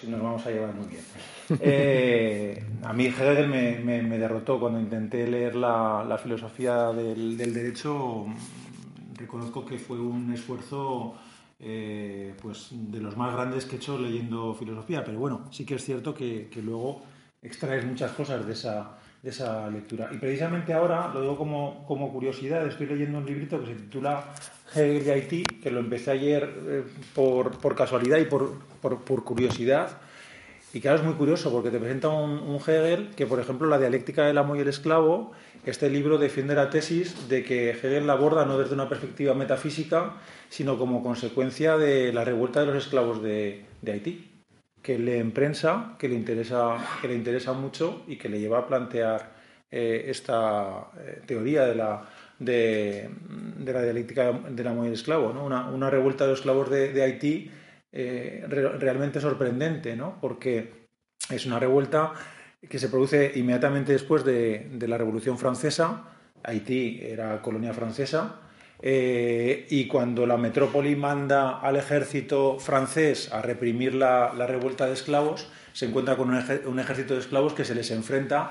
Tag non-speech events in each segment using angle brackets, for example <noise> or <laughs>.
Si nos vamos a llevar muy bien. Eh, a mí Hegel me, derrotó cuando intenté leer la, filosofía del, derecho. Reconozco que fue un esfuerzo eh, pues de los más grandes que he hecho leyendo filosofía, pero bueno, sí que es cierto que, luego extraes muchas cosas de esa, de esa lectura. Y precisamente ahora, lo digo como, como curiosidad, estoy leyendo un librito que se titula Hegel de Haití, que lo empecé ayer eh, por, por, casualidad y por, por, por, curiosidad. Y claro, es muy curioso porque te presenta un, un, Hegel que, por ejemplo, la dialéctica del amo y el esclavo, este libro defiende la tesis de que Hegel la aborda no desde una perspectiva metafísica, sino como consecuencia de la revuelta de los esclavos de, de Haití que le emprensa, que le interesa, que le interesa mucho y que le lleva a plantear eh, esta eh, teoría de la, de, la dialéctica del amo y el esclavo. ¿no? Una, revuelta de esclavos de, Haití eh, realmente sorprendente, ¿no? porque es una revuelta que se produce inmediatamente después de, de la Revolución Francesa. Haití era colonia francesa eh, y cuando la metrópoli manda al ejército francés a reprimir la, revuelta de esclavos, se encuentra con un, ejército de esclavos que se les enfrenta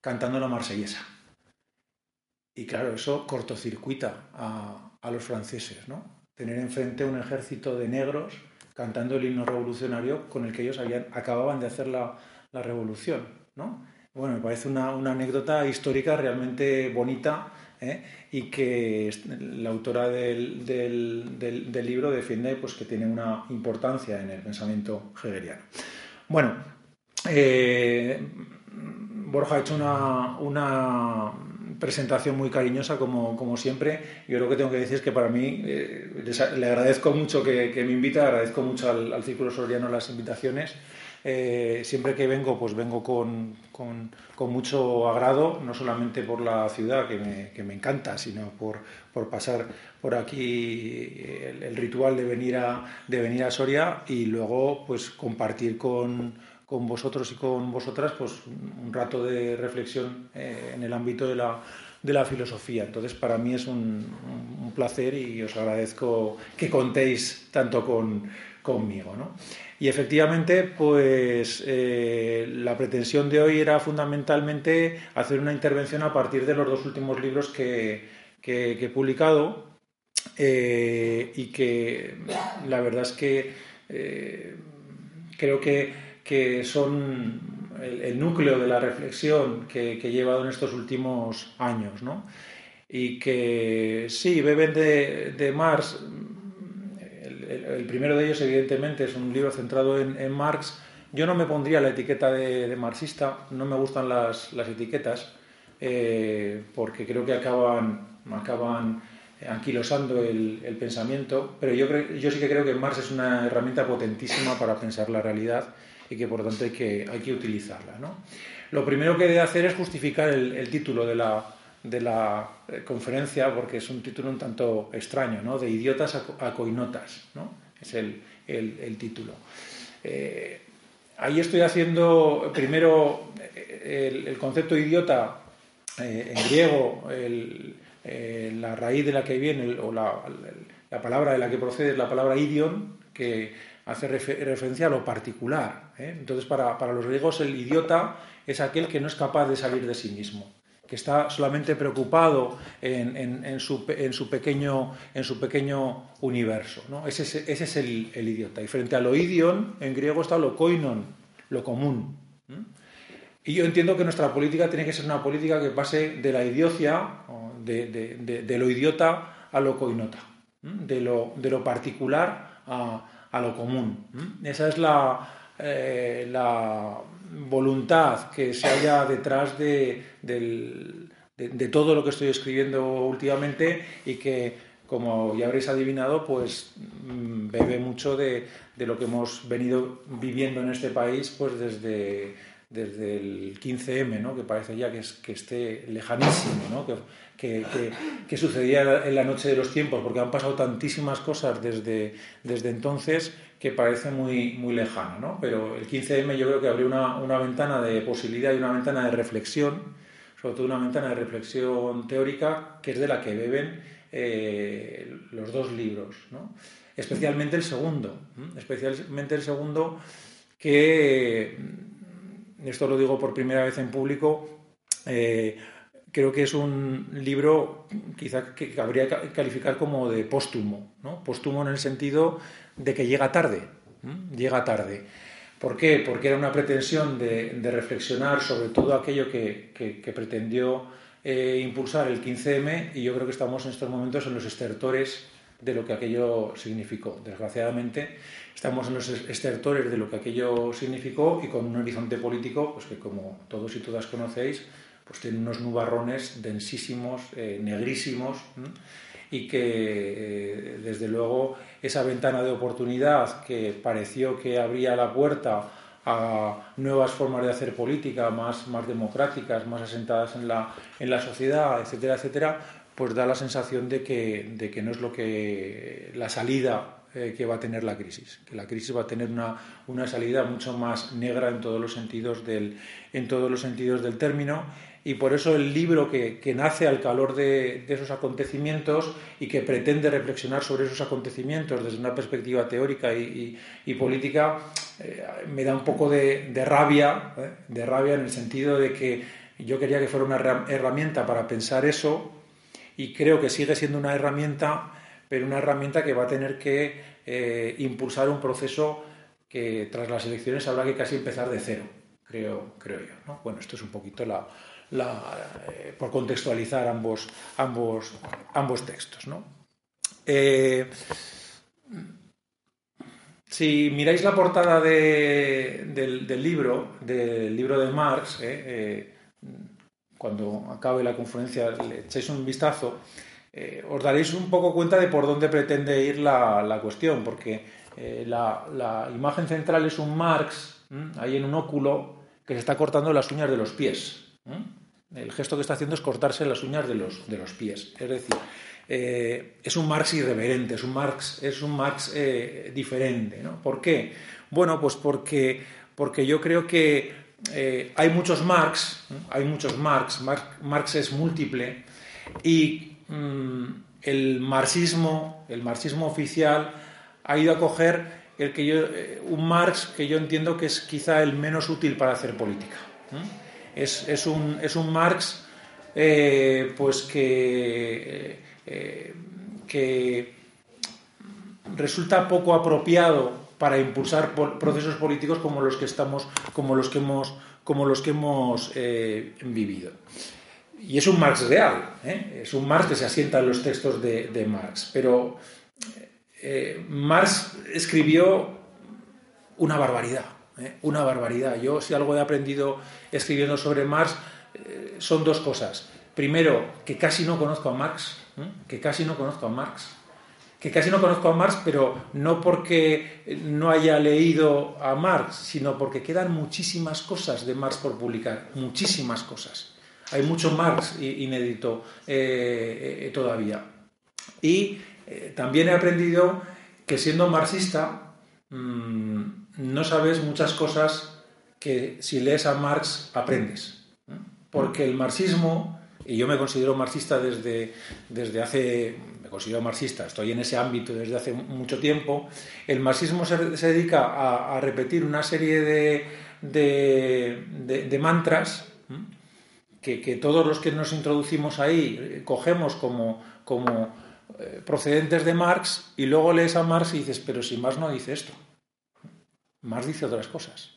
cantando la marsellesa. Y claro, eso cortocircuita a, los franceses, ¿no? Tener enfrente un ejército de negros cantando el himno revolucionario con el que ellos habían, acababan de hacer la, revolución, ¿no? Bueno, me parece una anécdota histórica realmente bonita ¿eh? y que la autora del, del, libro defiende pues, que tiene una importancia en el pensamiento hegeliano. Bueno, eh, Borja ha hecho una, una presentación muy cariñosa como, como, siempre. Yo lo que tengo que decir es que para mí eh, le agradezco mucho que, me invita, agradezco mucho al, Círculo Soriano las invitaciones. Eh, siempre que vengo, pues vengo con, con, mucho agrado, no solamente por la ciudad, que me, que me encanta, sino por, por, pasar por aquí el, ritual de venir, a, de venir a Soria y luego pues compartir con, con vosotros y con vosotras pues un rato de reflexión eh, en el ámbito de la, de la filosofía. Entonces, para mí es un, placer y os agradezco que contéis tanto con, conmigo. ¿no? Y efectivamente, pues eh, la pretensión de hoy era fundamentalmente hacer una intervención a partir de los dos últimos libros que, he publicado eh, y que la verdad es que creo que, son el, núcleo de la reflexión que, he llevado en estos últimos años. ¿no? Y que sí, beben de, de Marx el, primero de ellos, evidentemente, es un libro centrado en, Marx. Yo no me pondría la etiqueta de, marxista, no me gustan las, etiquetas, eh, porque creo que acaban, acaban anquilosando el, pensamiento, pero yo, yo sí que creo que Marx es una herramienta potentísima para pensar la realidad y que por lo tanto hay que, hay que utilizarla. Lo primero que debe hacer es justificar el título de la, de la eh, conferencia porque es un título un tanto extraño, ¿no? De idiotas a, coinotas, ¿no? Es el, el, título. Eh, ahí estoy haciendo primero eh, el, concepto idiota en griego, la raíz de la que viene, o la, la, palabra de la que procede es la palabra idion, que hace referencia a lo particular. Entonces, para, para los griegos, el idiota es aquel que no es capaz de salir de sí mismo que está solamente preocupado en, su, pequeño, en su pequeño universo. ¿no? Ese, es el, idiota. Y frente a lo idion, en griego está lo koinon, lo común. Y yo entiendo que nuestra política tiene que ser una política que pase de la idiocia, de, lo idiota a lo koinota, de lo, de lo particular a, lo común. Esa es la, eh, la voluntad que se haya detrás de, todo lo que estoy escribiendo últimamente y que como ya habréis adivinado, pues mm, bebe mucho de, lo que hemos venido viviendo en este país pues desde, desde el 15M, ¿no? que parece ya que, es, que esté lejanísimo, ¿no? que, que, sucedía en la noche de los tiempos, porque han pasado tantísimas cosas desde, desde entonces que parece muy, muy lejano. ¿no? Pero el 15M yo creo que abrió una, una ventana de posibilidad y una ventana de reflexión, sobre todo una ventana de reflexión teórica, que es de la que beben eh, los dos libros, especialmente el segundo, especialmente el segundo que, esto lo digo por primera vez en público, eh, creo que es un libro quizá que cabría calificar como de póstumo, ¿no? póstumo en el sentido de que llega tarde, llega tarde. ¿Por qué? Porque era una pretensión de, reflexionar sobre todo aquello que pretendió eh, impulsar el 15M y yo creo que estamos en estos momentos en los estertores de lo que aquello significó. Desgraciadamente, estamos en los estertores de lo que aquello significó y con un horizonte político pues que, como todos y todas conocéis, pues tiene unos nubarrones densísimos, eh, negrísimos, y que, eh, desde luego, esa ventana de oportunidad que pareció que abría la puerta a nuevas formas de hacer política más, más democráticas, más asentadas en la, en la sociedad, etcétera, etcétera, pues da la sensación de que, de que no es lo que la salida eh, que va a tener la crisis, que la crisis va a tener una, una salida mucho más negra en todos los sentidos del, en todos los sentidos del término y por eso el libro que, nace al calor de, esos acontecimientos y que pretende reflexionar sobre esos acontecimientos desde una perspectiva teórica y, política eh, me da un poco de, rabia, ¿eh? de rabia en el sentido de que yo quería que fuera una herramienta para pensar eso y creo que sigue siendo una herramienta, pero una herramienta que va a tener que eh, impulsar un proceso que tras las elecciones habrá que casi empezar de cero, creo, creo yo. Bueno, esto es un poquito la, eh, por contextualizar ambos, ambos, ambos textos. Eh, si miráis la portada del, libro, del libro de Marx, eh, cuando acabe la conferencia le echáis un vistazo, os daréis un poco cuenta de por dónde pretende ir la, cuestión, porque la, imagen central es un Marx, ahí en un óculo, que se está cortando las uñas de los pies. El gesto que está haciendo es cortarse las uñas de los, de los pies. Es decir, eh, es un Marx irreverente, es un Marx, es un Marx eh, diferente. ¿no? ¿Por qué? Bueno, pues porque, porque yo creo que eh, hay muchos Marx, hay muchos Marx, Marx, es múltiple, y mm, el marxismo, el marxismo oficial, ha ido a coger el que yo, un Marx que yo entiendo que es quizá el menos útil para hacer política es, un, es un, Marx eh, pues que, eh, que resulta poco apropiado para impulsar procesos políticos como los que estamos como los que hemos como los que hemos eh, vivido. Y es un Marx real es un Marx que se asienta en los textos de, de Marx. Pero Marx escribió una barbaridad ¿eh? una barbaridad. Yo si algo he aprendido escribiendo sobre Marx eh, son dos cosas. Primero, que casi no conozco a Marx, ¿eh? que casi no conozco a Marx, que casi no conozco a Marx, pero no porque no haya leído a Marx, sino porque quedan muchísimas cosas de Marx por publicar, muchísimas cosas. Hay mucho Marx inédito todavía. Y también he aprendido que siendo marxista, mm, no sabes muchas cosas que si lees a Marx aprendes. Porque el marxismo, y yo me considero marxista desde, desde hace, me considero marxista, estoy en ese ámbito desde hace mucho tiempo, el marxismo se, dedica a, repetir una serie de, de, mantras que, que, todos los que nos introducimos ahí eh, cogemos como, como eh, procedentes de Marx y luego lees a Marx y dices, pero si Marx no dice esto. Marx dice otras cosas.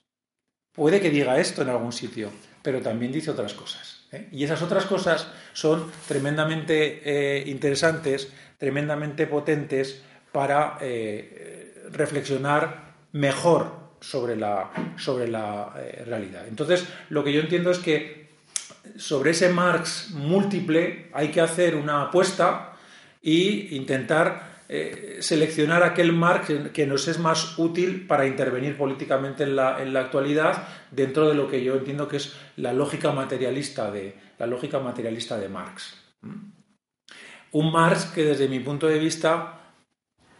Puede que diga esto en algún sitio, pero también dice otras cosas. ¿eh? Y esas otras cosas son tremendamente eh, interesantes, tremendamente potentes para eh, reflexionar mejor sobre la, sobre la realidad. Entonces, lo que yo entiendo es que sobre ese Marx múltiple hay que hacer una apuesta y intentar eh, seleccionar aquel Marx que nos es más útil para intervenir políticamente en la, actualidad dentro de lo que yo entiendo que es la lógica materialista de, la lógica materialista de Marx. Un Marx que desde mi punto de vista,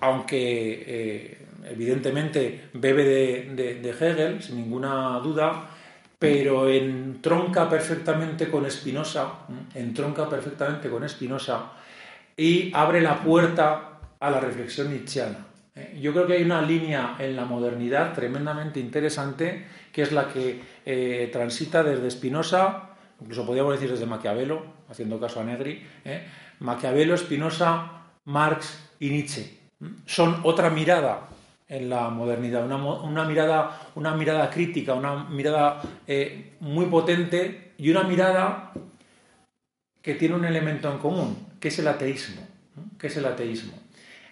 aunque eh, evidentemente bebe de, Hegel, sin ninguna duda, pero entronca perfectamente con Spinoza, entronca perfectamente con Spinoza y abre la puerta a la reflexión nietzscheana. Eh, yo creo que hay una línea en la modernidad tremendamente interesante, que es la que eh, transita desde Spinoza, incluso podríamos decir desde Maquiavelo, haciendo caso a Negri, eh, Maquiavelo, Spinoza, Marx y Nietzsche. Son otra mirada en la modernidad, una, mirada, una mirada crítica, una mirada muy potente y una mirada que tiene un elemento en común, que es el ateísmo. que es el ateísmo?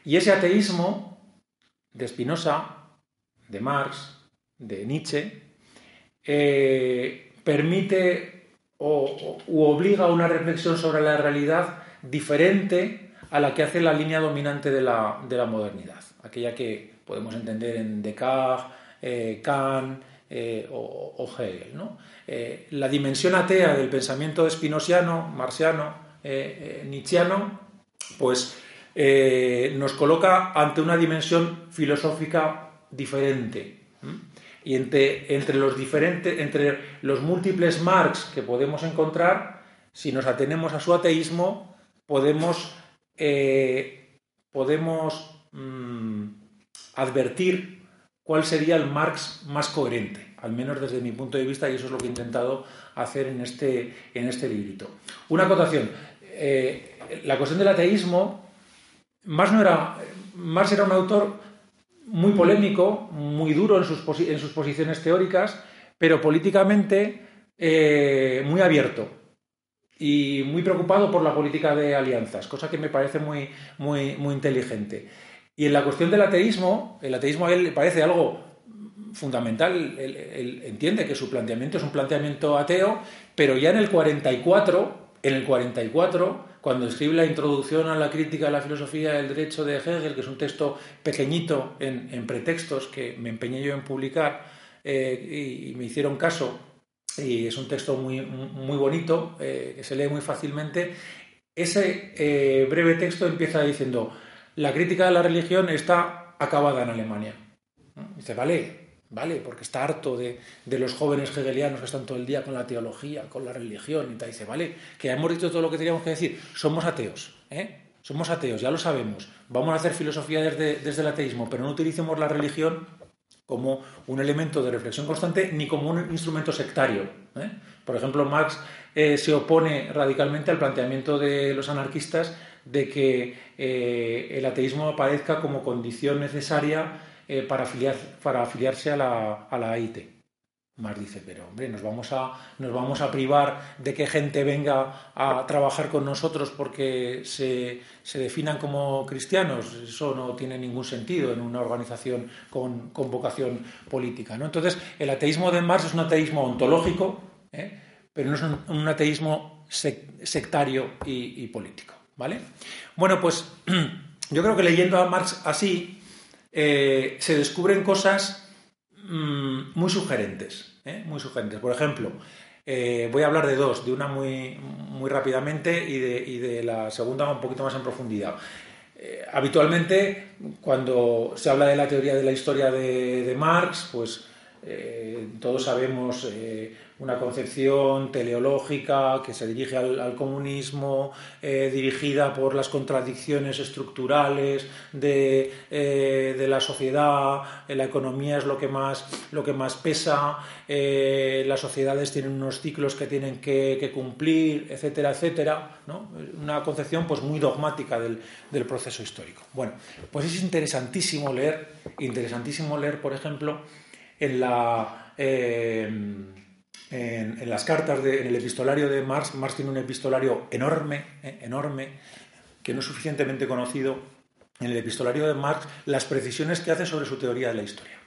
Y ese ateísmo de Spinoza, de Marx, de Nietzsche, eh, permite o, obliga a una reflexión sobre la realidad diferente a la que hace la línea dominante de la, modernidad, aquella que podemos entender en Descartes, eh, Kant eh, o, Hegel. la dimensión atea del pensamiento espinosiano, marxiano, nietzscheano, pues eh, nos coloca ante una dimensión filosófica diferente. Y entre, entre, los diferentes, entre los múltiples Marx que podemos encontrar, si nos atenemos a su ateísmo, podemos, eh, podemos mm, advertir cuál sería el Marx más coherente, al menos desde mi punto de vista, y eso es lo que he intentado hacer en este, en este librito. Una acotación. Eh, la cuestión del ateísmo Marx, era, un autor muy polémico, muy duro en sus, en sus posiciones teóricas, pero políticamente eh, muy abierto y muy preocupado por la política de alianzas, cosa que me parece muy, muy, muy inteligente. Y en la cuestión del ateísmo, el ateísmo a él le parece algo fundamental, él, entiende que su planteamiento es un planteamiento ateo, pero ya en el 44, en el 44 cuando escribe la introducción a la crítica de la filosofía del derecho de Hegel, que es un texto pequeñito en, pretextos que me empeñé yo en publicar eh, y, me hicieron caso, y es un texto muy, muy bonito, eh, que se lee muy fácilmente, ese eh, breve texto empieza diciendo, la crítica de la religión está acabada en Alemania. Dice, vale, ¿vale? Porque está harto de, los jóvenes hegelianos que están todo el día con la teología, con la religión, y te dice, ¿vale? Que hemos dicho todo lo que teníamos que decir. Somos ateos, ¿eh? Somos ateos, ya lo sabemos. Vamos a hacer filosofía desde, desde el ateísmo, pero no utilicemos la religión como un elemento de reflexión constante ni como un instrumento sectario. ¿eh? Por ejemplo, Marx eh, se opone radicalmente al planteamiento de los anarquistas de que eh, el ateísmo aparezca como condición necesaria eh, para, afiliar, para afiliarse a la, a la AIT. Mar dice, pero hombre, nos vamos, a, nos vamos a privar de que gente venga a trabajar con nosotros porque se, se definan como cristianos. Eso no tiene ningún sentido en una organización con, con vocación política. ¿no? Entonces, el ateísmo de Marx es un ateísmo ontológico, ¿eh? pero no es un, ateísmo sectario y, y, político. ¿vale? Bueno, pues <clears throat> yo creo que leyendo a Marx así, eh, se descubren cosas mm, muy sugerentes, ¿eh? muy sugerentes. Por ejemplo, eh, voy a hablar de dos, de una muy, muy rápidamente y de, la segunda un poquito más en profundidad. habitualmente, cuando se habla de la teoría de la historia de, Marx, pues todos sabemos una concepción teleológica que se dirige al, comunismo, eh, dirigida por las contradicciones estructurales de, eh, la sociedad, la economía es lo que más, lo que más pesa, eh, las sociedades tienen unos ciclos que tienen que, cumplir, etcétera, etcétera. Una concepción pues, muy dogmática del, del proceso histórico. Bueno, pues es interesantísimo leer, interesantísimo leer, por ejemplo, en la en, las cartas, de, en el epistolario de Marx, Marx tiene un epistolario enorme, eh, enorme, que no es suficientemente conocido, en el epistolario de Marx, las precisiones que hace sobre su teoría de la historia.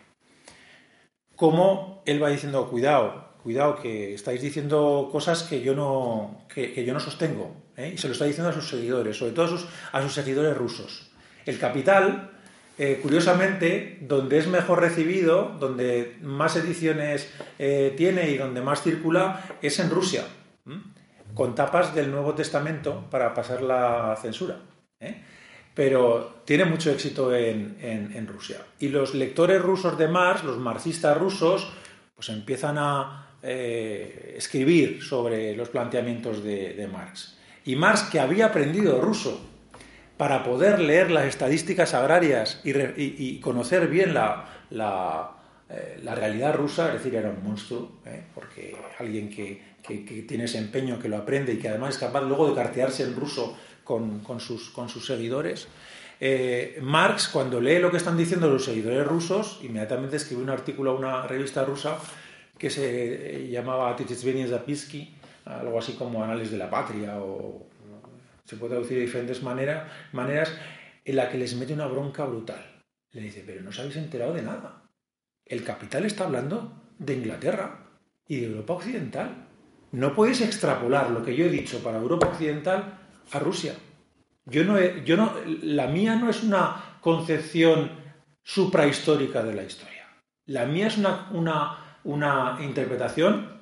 Como él va diciendo, cuidado, cuidado, que estáis diciendo cosas que yo no, que, yo no sostengo. ¿eh? y se lo está diciendo a sus seguidores, sobre todo a sus, a sus seguidores rusos. El capital, eh, curiosamente, donde es mejor recibido, donde más ediciones eh, tiene y donde más circula, es en Rusia, con tapas del Nuevo Testamento para pasar la censura. Pero tiene mucho éxito en, Rusia. Y los lectores rusos de Marx, los marxistas rusos, pues empiezan a escribir sobre los planteamientos de Marx. Y Marx, que había aprendido ruso para poder leer las estadísticas agrarias y, conocer bien la, eh, la, realidad rusa, es decir, era un monstruo, ¿eh? porque alguien que, tiene ese empeño, que lo aprende y que además es capaz luego de cartearse en ruso con, sus, con sus, seguidores. Eh, Marx, cuando lee lo que están diciendo los seguidores rusos, inmediatamente escribió un artículo a una revista rusa que se llamaba Tichetsvenia Zapisky, algo así como Anales de la Patria, o se puede traducir de diferentes maneras, maneras, en la que les mete una bronca brutal. Le dice, pero no os habéis enterado de nada. El capital está hablando de Inglaterra y de Europa Occidental. No podéis extrapolar lo que yo he dicho para Europa Occidental a Rusia. Yo no, yo no, la mía no es una concepción suprahistórica de la historia. La mía es una, una, una interpretación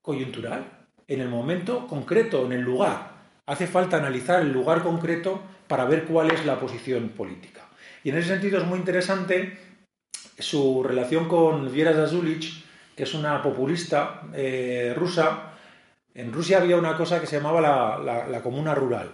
coyuntural, en el momento concreto, en el lugar. Hace falta analizar el lugar concreto para ver cuál es la posición política. Y en ese sentido es muy interesante su relación con Viera Zazulich, que es una populista eh, rusa. En Rusia había una cosa que se llamaba la, comuna rural.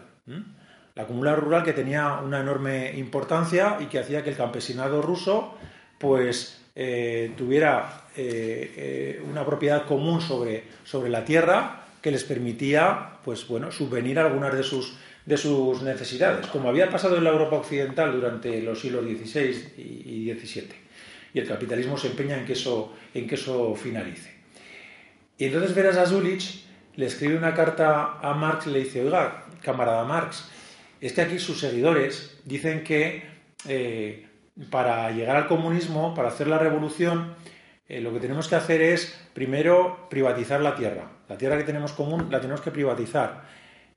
La comuna rural que tenía una enorme importancia y que hacía que el campesinado ruso pues eh, tuviera eh, una propiedad común sobre, sobre la tierra que les permitía pues, bueno, subvenir algunas de sus, de sus necesidades, como había pasado en la Europa occidental durante los siglos XVI y XVII. Y el capitalismo se empeña en que eso, en que eso finalice. Y entonces Veras Azulich le escribe una carta a Marx y le dice, oiga, camarada Marx, es que aquí sus seguidores dicen que para llegar al comunismo, para hacer la revolución, eh, lo que tenemos que hacer es primero privatizar la tierra. La tierra que tenemos común la tenemos que privatizar.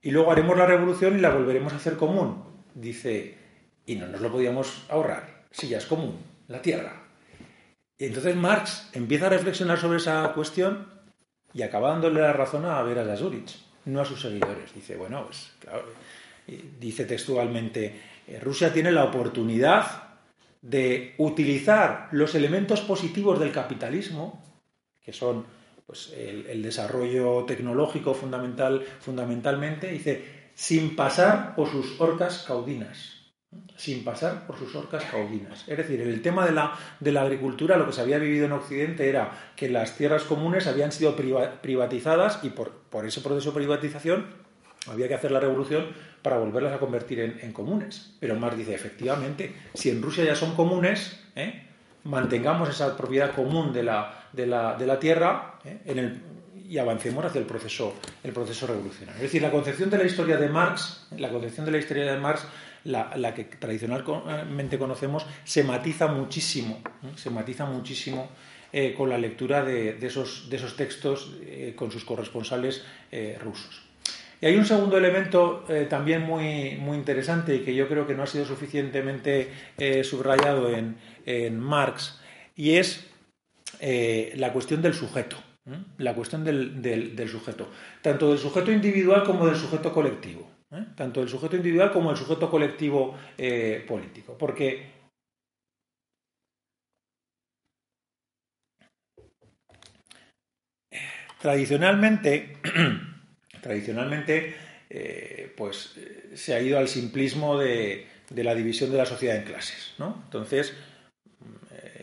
Y luego haremos la revolución y la volveremos a hacer común. Dice, y no nos lo podíamos ahorrar, si ya es común, la tierra. Y entonces Marx empieza a reflexionar sobre esa cuestión y acaba dándole la razón a Vera Zurich, no a sus seguidores. Dice, bueno, pues claro, dice textualmente, eh, Rusia tiene la oportunidad de utilizar los elementos positivos del capitalismo, que son pues, el, desarrollo tecnológico fundamental, fundamentalmente, dice, sin pasar por sus orcas caudinas. Sin pasar por sus orcas caudinas. Es decir, el tema de la, de la agricultura, lo que se había vivido en Occidente era que las tierras comunes habían sido privatizadas y por, por ese proceso de privatización había que hacer la revolución para volverlas a convertir en, comunes. Pero Marx dice, efectivamente, si en Rusia ya son comunes, ¿eh? Mantengamos esa propiedad común de la, de la, tierra ¿eh? y avancemos hacia el proceso, el proceso revolucionario. Es decir, la concepción de la historia de Marx, la concepción de la historia de Marx, la, que tradicionalmente conocemos, se matiza muchísimo, ¿eh? se matiza muchísimo con la lectura de, esos, de esos, textos con sus corresponsales rusos. Y hay un segundo elemento eh, también muy, muy interesante y que yo creo que no ha sido suficientemente eh, subrayado en, Marx, y es eh, la cuestión del sujeto. La cuestión del, sujeto, tanto del sujeto individual como del sujeto colectivo, tanto del sujeto individual como del sujeto colectivo político, porque tradicionalmente <clears throat> Tradicionalmente, eh, pues eh, se ha ido al simplismo de, la división de la sociedad en clases. ¿no? Entonces, eh,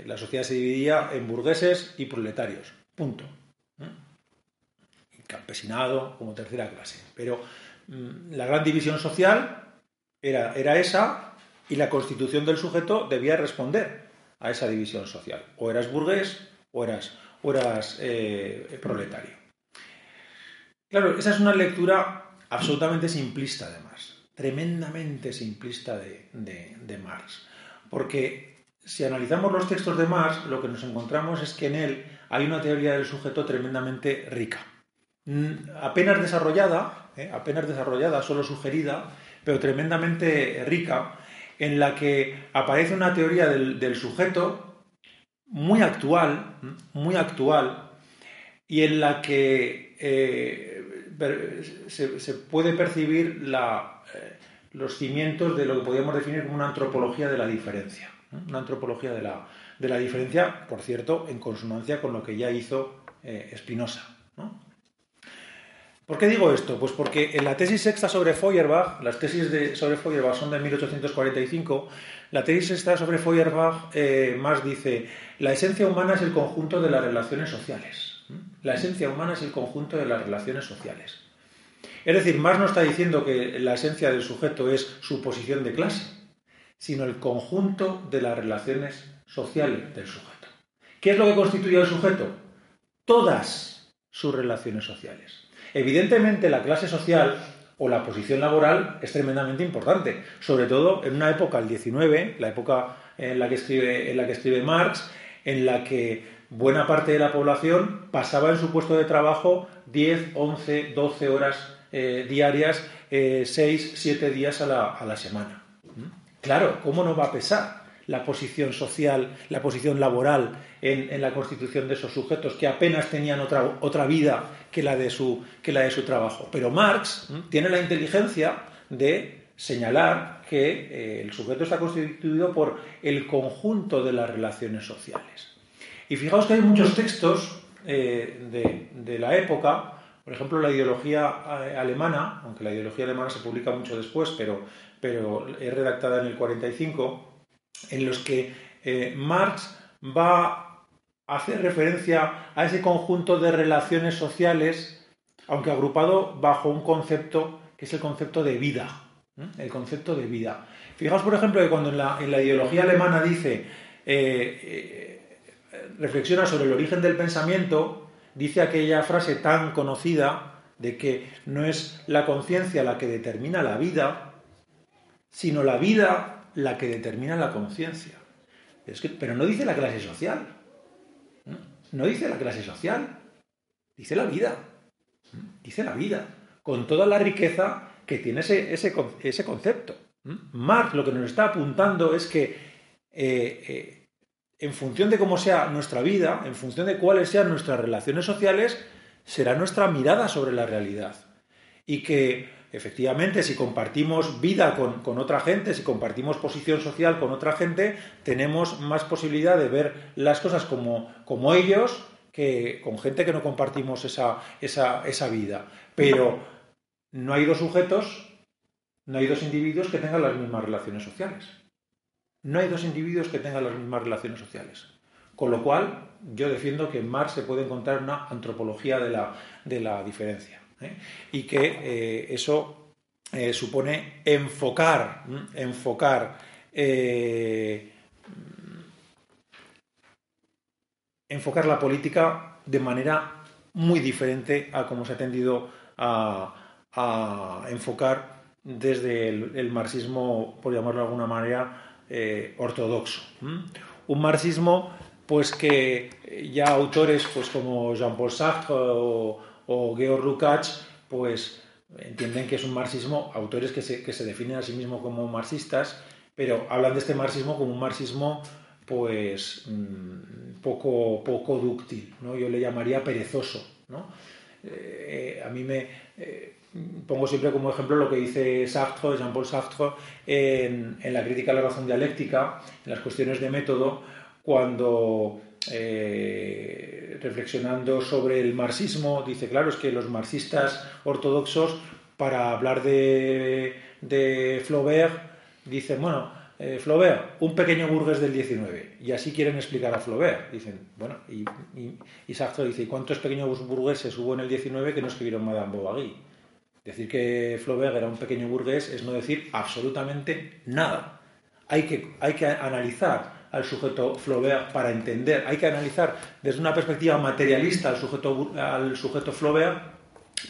la sociedad se dividía en burgueses y proletarios. Punto. Y campesinado como tercera clase. Pero mm, la gran división social era, era esa y la constitución del sujeto debía responder a esa división social. O eras burgués o eras, o eras proletario. Claro, esa es una lectura absolutamente simplista además, tremendamente simplista de, Marx. Porque si analizamos los textos de Marx, lo que nos encontramos es que en él hay una teoría del sujeto tremendamente rica. mm, apenas desarrollada, ¿eh? apenas desarrollada, solo sugerida, pero tremendamente rica, en la que aparece una teoría del, sujeto muy actual, muy actual, y en la que eh, se, puede percibir eh, los cimientos de lo que podríamos definir como una antropología de la diferencia. Una antropología de la, de la, diferencia, por cierto, en consonancia con lo que ya hizo eh, Spinoza. ¿Por qué digo esto? Pues porque en la tesis sexta sobre Feuerbach, las tesis de, sobre Feuerbach son de 1845, la tesis sexta sobre Feuerbach eh, más dice, la esencia humana es el conjunto de las relaciones sociales. La esencia humana es el conjunto de las relaciones sociales. Es decir, más no está diciendo que la esencia del sujeto es su posición de clase, sino el conjunto de las relaciones sociales del sujeto. ¿Qué es lo que constituye al sujeto? Todas sus relaciones sociales. Evidentemente la clase social o la posición laboral es tremendamente importante, sobre todo en una época, el 19, la época en la que escribe, en la que escribe Marx, en la que buena parte de la población pasaba en su puesto de trabajo 10, 11, 12 horas eh, diarias, 6, eh, 7 días a la semana. ¿Mm? Claro, ¿cómo no va a pesar? la posición social, la posición laboral en, la constitución de esos sujetos que apenas tenían otra, otra vida que la, de su, que la de su trabajo. Pero Marx tiene la inteligencia de señalar que eh, el sujeto está constituido por el conjunto de las relaciones sociales. Y fijaos que hay muchos textos eh, de, de, la época, por ejemplo, la ideología eh, alemana, aunque la ideología alemana se publica mucho después, pero, pero es redactada en el 45, en los que eh, Marx va a hacer referencia a ese conjunto de relaciones sociales, aunque agrupado bajo un concepto que es el concepto de vida. El concepto de vida. Fijaos, por ejemplo, que cuando en la, ideología alemana dice, eh, eh, reflexiona sobre el origen del pensamiento, dice aquella frase tan conocida de que no es la conciencia la que determina la vida, sino la vida la que determina la conciencia. pero no dice la clase social. ¿no? dice la clase social. Dice la vida. Dice la vida. Con toda la riqueza que tiene ese, ese, concepto. Marx lo que nos está apuntando es que eh, eh, en función de cómo sea nuestra vida, en función de cuáles sean nuestras relaciones sociales, será nuestra mirada sobre la realidad. Y que efectivamente, si compartimos vida con, otra gente, si compartimos posición social con otra gente, tenemos más posibilidad de ver las cosas como, como ellos que con gente que no compartimos esa, esa, vida. Pero no hay dos sujetos, no hay dos individuos que tengan las mismas relaciones sociales. No hay dos individuos que tengan las mismas relaciones sociales. Con lo cual, yo defiendo que en Marx se puede encontrar una antropología de la, de la diferencia. ¿Eh? y que eh, eso eh, supone enfocar, enfocar, enfocar la política de manera muy diferente a como se ha tendido a, enfocar desde el, marxismo, por llamarlo de alguna manera, ortodoxo. Un marxismo pues que ya autores pues como Jean-Paul Sartre o, o Georg Lukács, pues entienden que es un marxismo, autores que se, que se definen a sí mismos como marxistas, pero hablan de este marxismo como un marxismo pues mm, poco, poco dúctil, ¿no? yo le llamaría perezoso. ¿no? Eh, a mí me eh, pongo siempre como ejemplo lo que dice Sartre, Jean-Paul Sartre, en, en, la crítica a la razón dialéctica, en las cuestiones de método, cuando eh, reflexionando sobre el marxismo, dice, claro, es que los marxistas ortodoxos, para hablar de, de Flaubert, dicen, bueno, eh, Flaubert, un pequeño burgués del 19, y así quieren explicar a Flaubert. Dicen, bueno, y, y, Sartre dice, ¿y cuántos pequeños burgueses hubo en el 19 que no escribieron Madame Bovary? Decir que Flaubert era un pequeño burgués es no decir absolutamente nada. Hay que, hay que analizar al sujeto Flaubert para entender. Hay que analizar desde una perspectiva materialista al sujeto, al sujeto Flaubert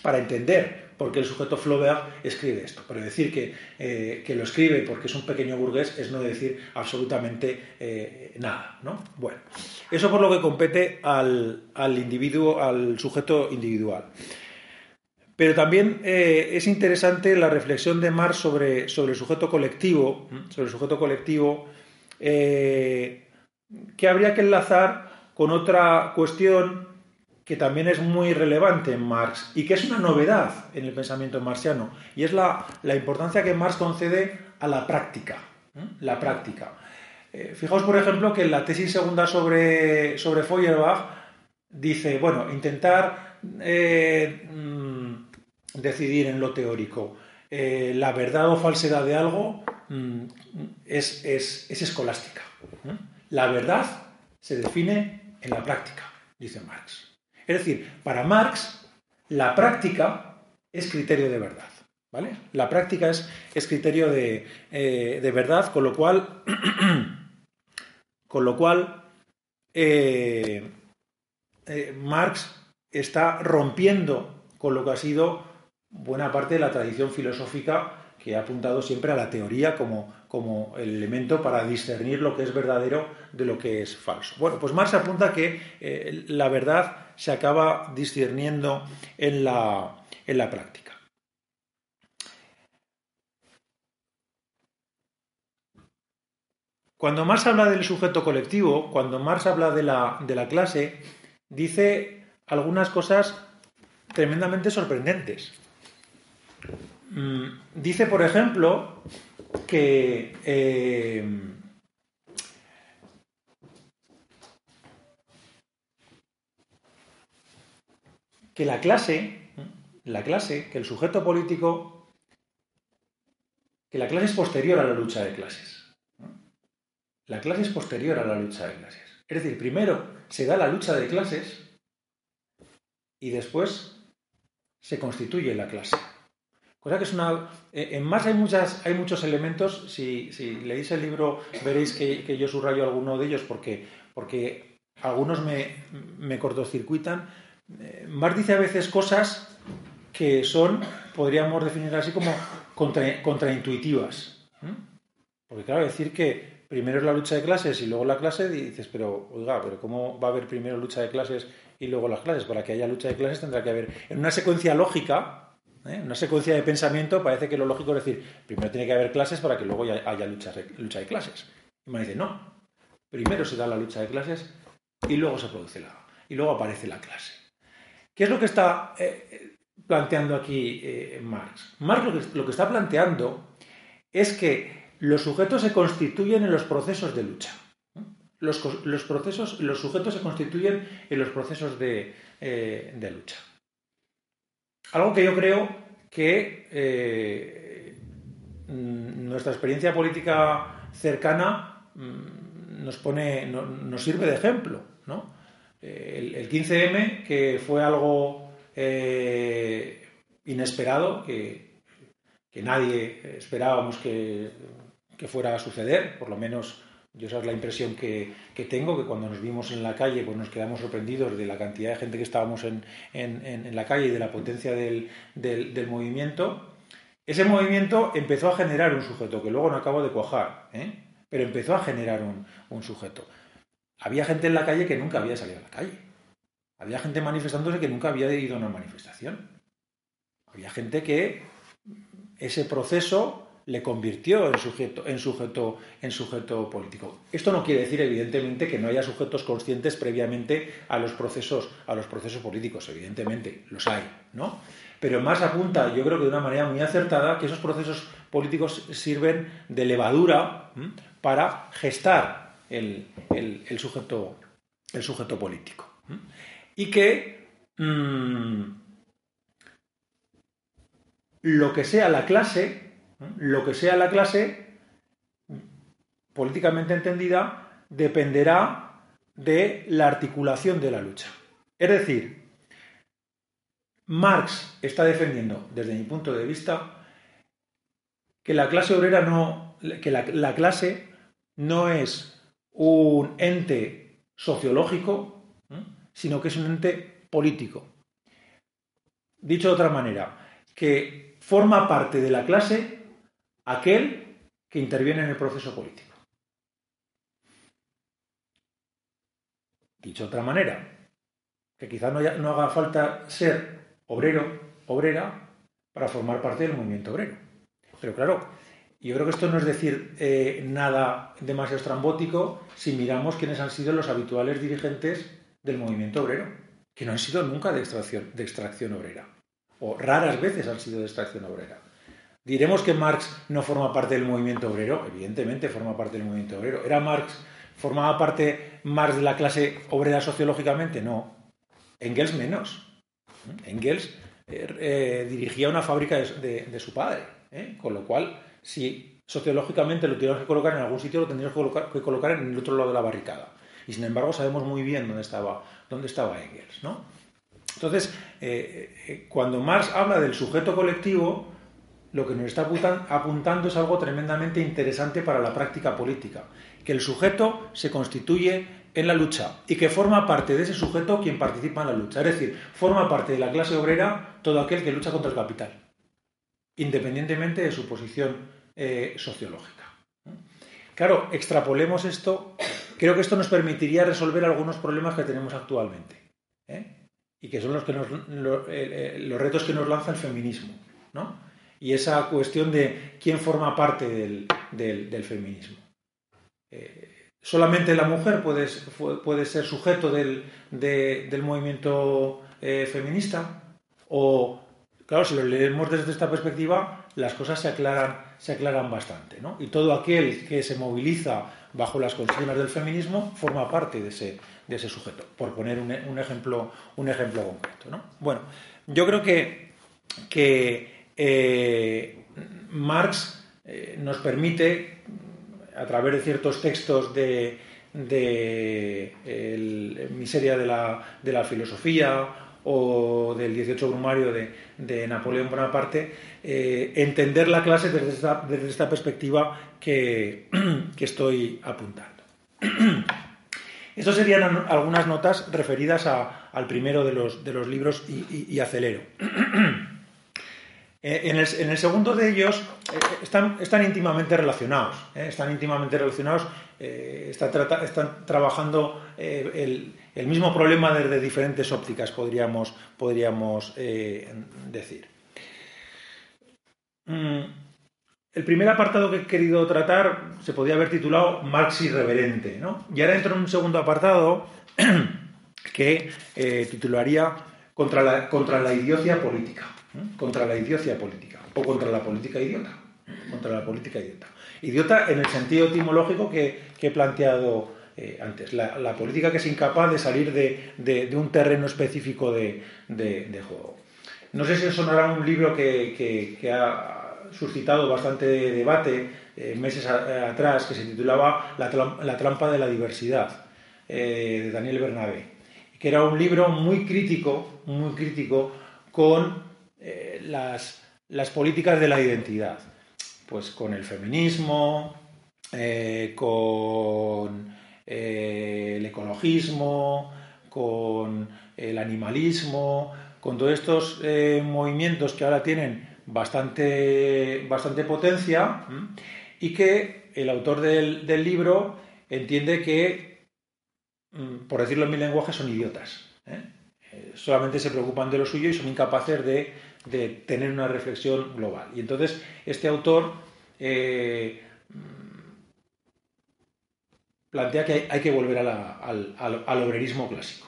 para entender por qué el sujeto Flaubert escribe esto. Pero decir que, eh, que lo escribe porque es un pequeño burgués es no decir absolutamente eh, nada. ¿no? Bueno, eso por lo que compete al, al individuo, al sujeto individual. Pero también eh, es interesante la reflexión de Marx sobre, sobre el sujeto colectivo, sobre el sujeto colectivo, eh, que habría que enlazar con otra cuestión que también es muy relevante en Marx y que es una novedad en el pensamiento marxiano, y es la, importancia que Marx concede a la práctica. La práctica. Eh, fijaos, por ejemplo, que en la tesis segunda sobre, sobre Feuerbach dice, bueno, intentar mm, decidir en lo teórico eh, la verdad o falsedad de algo mm, es, escolástica. La verdad se define en la práctica, dice Marx. Es decir, para Marx, la práctica es criterio de verdad. ¿vale? La práctica es, criterio de, eh, de, verdad, con lo cual, <clears throat> con lo cual eh, Marx está rompiendo con lo que ha sido buena parte de la tradición filosófica que ha apuntado siempre a la teoría como, como el elemento para discernir lo que es verdadero de lo que es falso. Bueno, pues Marx apunta que eh, la verdad se acaba discerniendo en la, en la práctica. Cuando Marx habla del sujeto colectivo, cuando Marx habla de la, de la clase, dice algunas cosas tremendamente sorprendentes. Mm, dice, por ejemplo, que eh, que la clase, la clase, que el sujeto político, que la clase es posterior a la lucha de clases. La clase es posterior a la lucha de clases. Es decir, primero se da la lucha de clases y después se constituye la clase. Cosa que es una. Eh, en más hay, muchas, hay muchos elementos. Si, leéis el libro, veréis que, yo subrayo alguno de ellos porque, porque algunos me, me cortocircuitan. Eh, Marx dice a veces cosas que son, podríamos definir así como contraintuitivas. Porque, claro, decir que primero es la lucha de clases y luego la clase, dices, pero, oiga, pero ¿cómo va a haber primero lucha de clases y luego las clases? Para que haya lucha de clases tendrá que haber, en una secuencia lógica, ¿eh? Una secuencia de pensamiento parece que lo lógico es decir, primero tiene que haber clases para que luego haya lucha, lucha de clases. Y me dice, no, primero se da la lucha de clases y luego se produce la, y luego aparece la clase. ¿Qué es lo que está eh, planteando aquí eh, Marx? Marx lo que, está planteando es que los sujetos se constituyen en los procesos de lucha. Los, procesos, los sujetos se constituyen en los procesos de lucha. Algo que yo creo que eh, nuestra experiencia política cercana mm, nos pone, nos sirve de ejemplo, ¿no? El, 15M, que fue algo eh, inesperado, que, nadie esperábamos que, fuera a suceder, por lo menos yo esa es la impresión que, tengo, que cuando nos vimos en la calle pues nos quedamos sorprendidos de la cantidad de gente que estábamos en, la calle y de la potencia del, movimiento. Ese movimiento empezó a generar un sujeto, que luego no acabo de cuajar, ¿eh? pero empezó a generar un, sujeto. Había gente en la calle que nunca había salido a la calle. Había gente manifestándose que nunca había ido a una manifestación. Había gente que ese proceso le convirtió en sujeto, en sujeto, en sujeto político. Esto no quiere decir, evidentemente, que no haya sujetos conscientes previamente a los procesos, a los procesos políticos. Evidentemente, los hay, ¿no? Pero más apunta, yo creo que de una manera muy acertada, que esos procesos políticos sirven de levadura para gestar el, sujeto, el sujeto político. Y que mm, lo que sea la clase lo que sea la clase, políticamente entendida, dependerá de la articulación de la lucha. Es decir, Marx está defendiendo, desde mi punto de vista, que la clase obrera no, que la, clase no es un ente sociológico, sino que es un ente político. Dicho de otra manera, que forma parte de la clase aquel que interviene en el proceso político. Dicho de otra manera, que quizá no, haga falta ser obrero obrera para formar parte del movimiento obrero. Pero claro, yo creo que esto no es decir eh, nada demasiado estrambótico si miramos quiénes han sido los habituales dirigentes del movimiento obrero, que no han sido nunca de extracción obrera, o raras veces han sido de extracción obrera. ¿Diremos que Marx no forma parte del movimiento obrero? Evidentemente forma parte del movimiento obrero. ¿Era Marx, formaba parte Marx de la clase obrera sociológicamente? No. Engels menos. Engels eh, eh, dirigía una fábrica de, su padre, ¿eh? con lo cual, si sociológicamente lo teníamos que colocar en algún sitio, lo tendríamos que colocar, que colocar, en el otro lado de la barricada. Y sin embargo sabemos muy bien dónde estaba, dónde estaba Engels. ¿no? Entonces, cuando Marx habla del sujeto colectivo, lo que nos está apuntando es algo tremendamente interesante para la práctica política, que el sujeto se constituye en la lucha y que forma parte de ese sujeto quien participa en la lucha. Es decir, forma parte de la clase obrera todo aquel que lucha contra el capital, independientemente de su posición eh, sociológica. Claro, extrapolemos esto, creo que esto nos permitiría resolver algunos problemas que tenemos actualmente ¿eh? y que son los, que eh, los retos que nos lanza el feminismo. ¿no? Y esa cuestión de quién forma parte del, feminismo. Eh, solamente la mujer puede, puede ser sujeto del, movimiento eh, feminista o, claro, si lo leemos desde esta perspectiva, las cosas se aclaran, se aclaran bastante. ¿no? Y todo aquel que se moviliza bajo las consignas del feminismo forma parte de ese, de ese sujeto, por poner un, ejemplo, un ejemplo concreto. ¿no? Bueno, yo creo que, que eh, Marx eh, nos permite, a través de ciertos textos de, Miseria de la, Filosofía o del 18 Brumario de, Napoleón Bonaparte, eh, entender la clase desde esta, perspectiva <clears throat> que, estoy apuntando. <clears throat> Estas serían algunas notas referidas al primero de los, libros y acelero. <clears throat> Eh, en, el, segundo de ellos eh, están, íntimamente relacionados, eh, están íntimamente relacionados, están trabajando el, mismo problema desde diferentes ópticas, podríamos, podríamos decir. Mm, el primer apartado que he querido tratar se podría haber titulado Marx irreverente, ¿no? y ahora entro en un segundo apartado <clears throat> que titularía contra la, contra la idiocia política contra la idiocia política o contra la política idiota. Contra la política idiota. Idiota en el sentido etimológico que, he planteado eh, antes. La, política que es incapaz de salir de, un terreno específico de, juego. No sé si os sonará un libro que, ha suscitado bastante debate eh, meses atrás, que se titulaba La, trampa de la diversidad, eh, de Daniel Bernabé, que era un libro muy crítico, muy crítico con eh, las, políticas de la identidad, pues con el feminismo, eh, con eh, el ecologismo, con el animalismo, con todos estos movimientos que ahora tienen bastante, bastante potencia y que el autor del, del libro entiende que, mm, por decirlo en mi lenguaje, son idiotas. solamente se preocupan de lo suyo y son incapaces de de tener una reflexión global. Y entonces este autor eh, plantea que hay, que volver al, obrerismo clásico.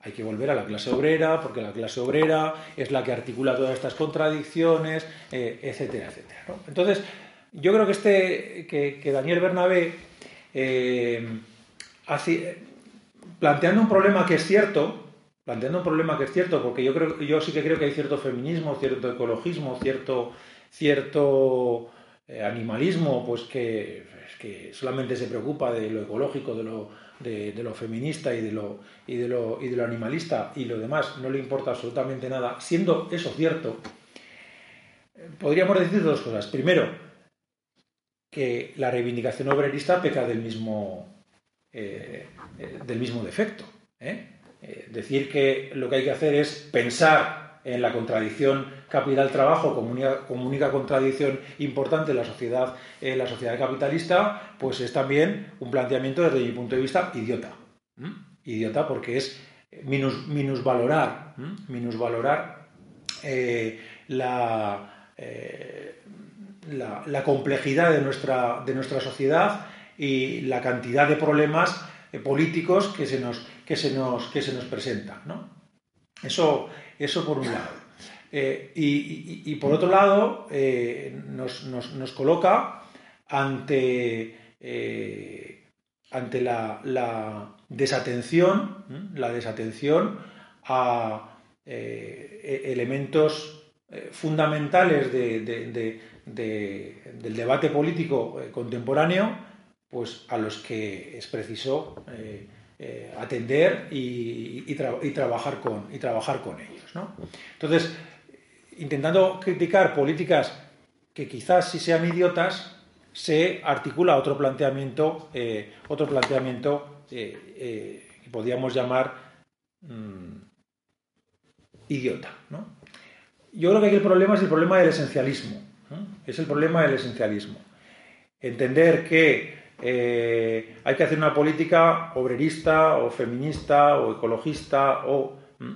Hay que volver a la clase obrera, porque la clase obrera es la que articula todas estas contradicciones, eh, etcétera, etcétera. Entonces, yo creo que, este, que, Daniel Bernabé, eh, planteando un problema que es cierto, planteando un problema que es cierto, porque yo, creo, yo sí que creo que hay cierto feminismo, cierto ecologismo, cierto, cierto eh, animalismo, pues que, solamente se preocupa de lo ecológico, de lo, de, lo feminista y de lo, y, de lo, y de lo animalista y lo demás no le importa absolutamente nada. Siendo eso cierto, podríamos decir dos cosas. Primero, que la reivindicación obrerista peca del mismo, eh, eh, del mismo defecto. ¿eh? Eh, decir que lo que hay que hacer es pensar en la contradicción capital-trabajo como única, contradicción importante en la sociedad, la sociedad capitalista, pues es también un planteamiento desde mi punto de vista idiota. Idiota porque es minusvalorar, minusvalorar la, la, complejidad de nuestra, de nuestra sociedad y la cantidad de problemas políticos que se nos, que se nos, que se nos presentan. Eso, eso por un lado. y, por otro lado, nos, nos, coloca ante, ante la, desatención, la desatención a eh, e, elementos eh, fundamentales del debate político eh, contemporáneo, pues a los que es preciso atender y, trabajar con, ellos. Entonces, intentando criticar políticas que quizás sí sean idiotas, se articula otro planteamiento, eh, otro planteamiento eh, eh, que podríamos llamar mm, idiota. Yo creo que aquí el problema es el problema del esencialismo. Es el problema del esencialismo. Entender que hay que hacer una política obrerista o feminista o ecologista o mm,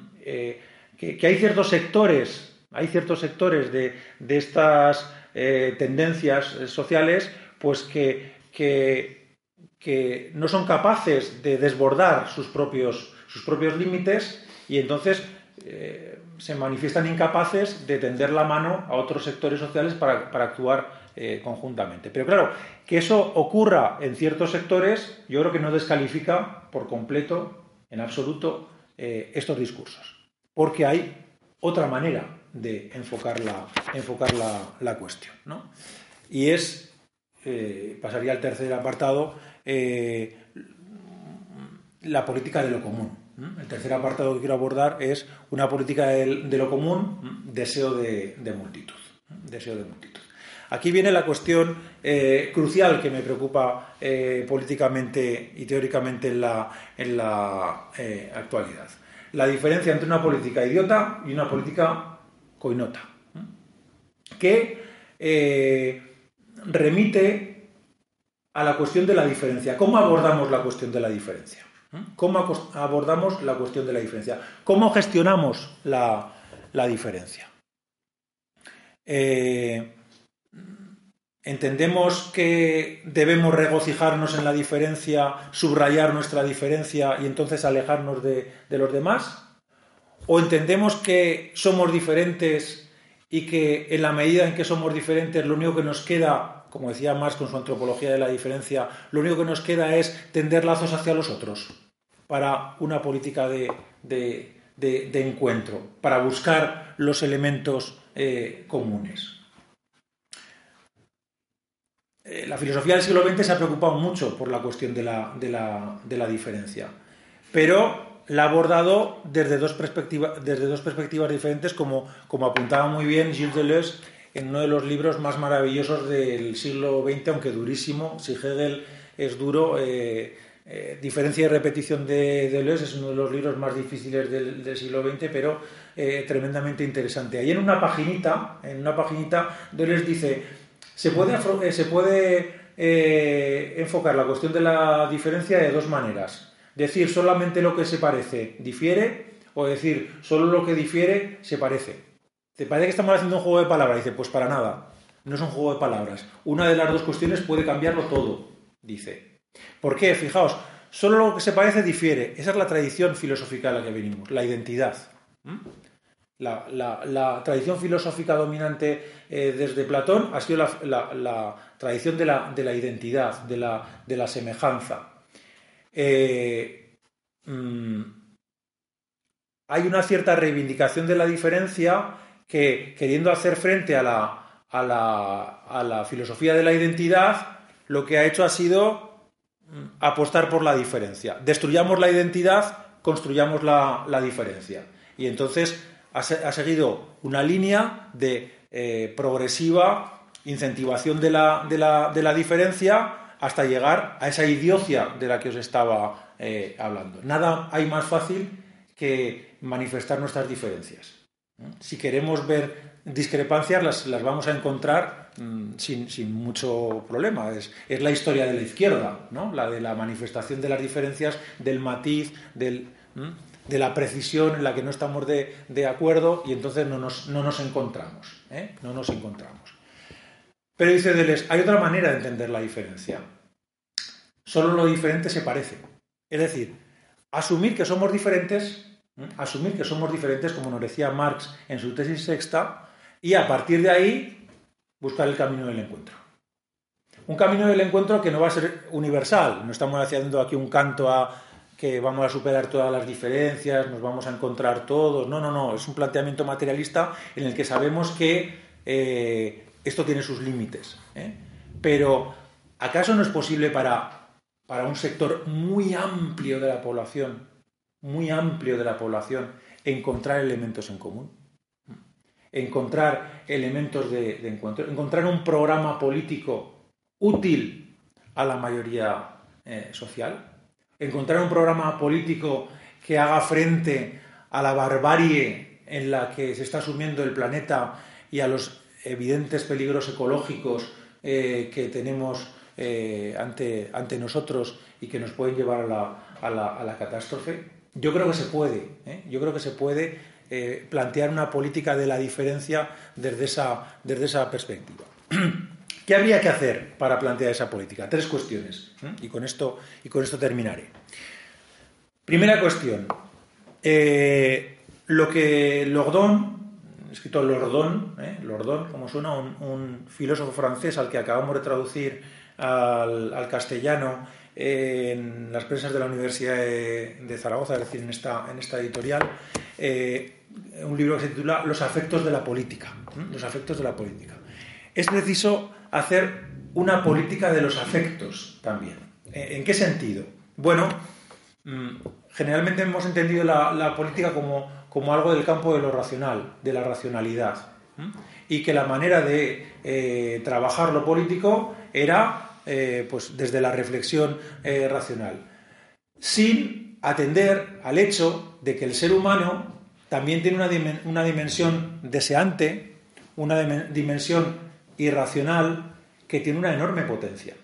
que, hay ciertos sectores, hay ciertos sectores de, de estas eh, tendencias eh, sociales pues que, que, no son capaces de desbordar sus propios, sus propios límites y entonces eh, se manifiestan incapaces de tender la mano a otros sectores sociales para, actuar conjuntamente. Pero claro, que eso ocurra en ciertos sectores, yo creo que no descalifica por completo, en absoluto, estos discursos. Porque hay otra manera de enfocar la, enfocar la, cuestión. Y es, eh, pasaría al tercer apartado, eh, la política de lo común. El tercer apartado que quiero abordar es una política de, lo común, deseo de, multitud. Deseo de multitud. Aquí viene la cuestión eh, crucial que me preocupa políticamente y teóricamente en la, en la actualidad. La diferencia entre una política idiota y una política coinota, que eh, remite a la cuestión de la diferencia. ¿Cómo abordamos la cuestión de la diferencia? ¿Cómo abordamos la cuestión de la diferencia? ¿Cómo gestionamos la, diferencia? Eh, ¿Entendemos que debemos regocijarnos en la diferencia, subrayar nuestra diferencia y entonces alejarnos de los demás? o entendemos que somos diferentes y que en la medida en que somos diferentes lo único que nos queda, como decía Marx con su antropología de la diferencia, lo único que nos queda es tender lazos hacia los otros para una política de, encuentro, para buscar los elementos eh, comunes. Eh, la filosofía del siglo XX se ha preocupado mucho por la cuestión de la, de la diferencia, pero la ha abordado desde dos, perspectivas, desde dos perspectivas diferentes, como, como apuntaba muy bien Gilles Deleuze en uno de los libros más maravillosos del siglo XX, aunque durísimo. Si Hegel es duro, eh, eh, Diferencia y repetición de Deleuze es uno de los libros más difíciles del, siglo XX, pero eh, tremendamente interesante. Ahí en una paginita, en una paginita, Deleuze dice, se puede, se puede enfocar la cuestión de la diferencia de dos maneras Decir solamente lo que se parece difiere o decir solo lo que difiere se parece. ¿Te parece que estamos haciendo un juego de palabras? Dice, pues para nada. No es un juego de palabras. Una de las dos cuestiones puede cambiarlo todo, dice. ¿Por qué? Fijaos, solo lo que se parece difiere. Esa es la tradición filosófica a la que venimos, la identidad. ¿Mm? La, tradición filosófica dominante eh, desde Platón ha sido la, tradición de la, identidad, de la semejanza. Eh, mm, hay una cierta reivindicación de la diferencia que, queriendo hacer frente a la, la, filosofía de la identidad, lo que ha hecho ha sido mm, apostar por la diferencia. Destruyamos la identidad, construyamos la, diferencia. Y entonces ha, seguido una línea de eh, progresiva incentivación de la, de la diferencia hasta llegar a esa idiocia de la que os estaba eh, hablando. Nada hay más fácil que manifestar nuestras diferencias. Si queremos ver discrepancias, las, vamos a encontrar mm, sin, mucho problema. Es, la historia de la izquierda, ¿no? la de la manifestación de las diferencias, del matiz, del, de la precisión en la que no estamos de, acuerdo y entonces no nos, no nos encontramos. ¿eh? No nos encontramos. Pero dice Deleuze, hay otra manera de entender la diferencia. Solo lo diferente se parece. Es decir, asumir que somos diferentes, asumir que somos diferentes, como nos decía Marx en su tesis sexta, y a partir de ahí buscar el camino del encuentro. Un camino del encuentro que no va a ser universal. No estamos haciendo aquí un canto a que vamos a superar todas las diferencias, nos vamos a encontrar todos. No, no, no. Es un planteamiento materialista en el que sabemos que eh, esto tiene sus límites. ¿eh? Pero, ¿acaso no es posible para, para un sector muy amplio de la población, muy amplio de la población, encontrar elementos en común? Encontrar elementos de encuentro, encontrar un programa político útil a la mayoría eh, social, encontrar un programa político que haga frente a la barbarie en la que se está asumiendo el planeta y a los evidentes peligros ecológicos eh, que tenemos eh, ante, ante, nosotros y que nos pueden llevar a la, catástrofe. Yo creo que se puede, yo creo que se puede plantear una política de la diferencia desde esa, desde esa perspectiva. <clears throat> ¿Qué habría que hacer para plantear esa política? Tres cuestiones. Y con esto, y con esto terminaré. Primera cuestión. Eh, lo que Lordon, escrito Lordon, ¿eh? Lordon, como suena, un, filósofo francés al que acabamos de traducir al, castellano en las presas de la Universidad de, Zaragoza, es decir, en esta, en esta editorial, eh, un libro que se titula Los afectos de la política. Los afectos de la política. Es preciso hacer una política de los afectos también. ¿En qué sentido? Bueno, mm, generalmente hemos entendido la, política como, como, algo del campo de lo racional, de la racionalidad. Y que la manera de eh, trabajar lo político era eh, pues desde la reflexión eh, racional, sin atender al hecho de que el ser humano también tiene una, una dimensión deseante, una dimensión irracional que tiene una enorme potencia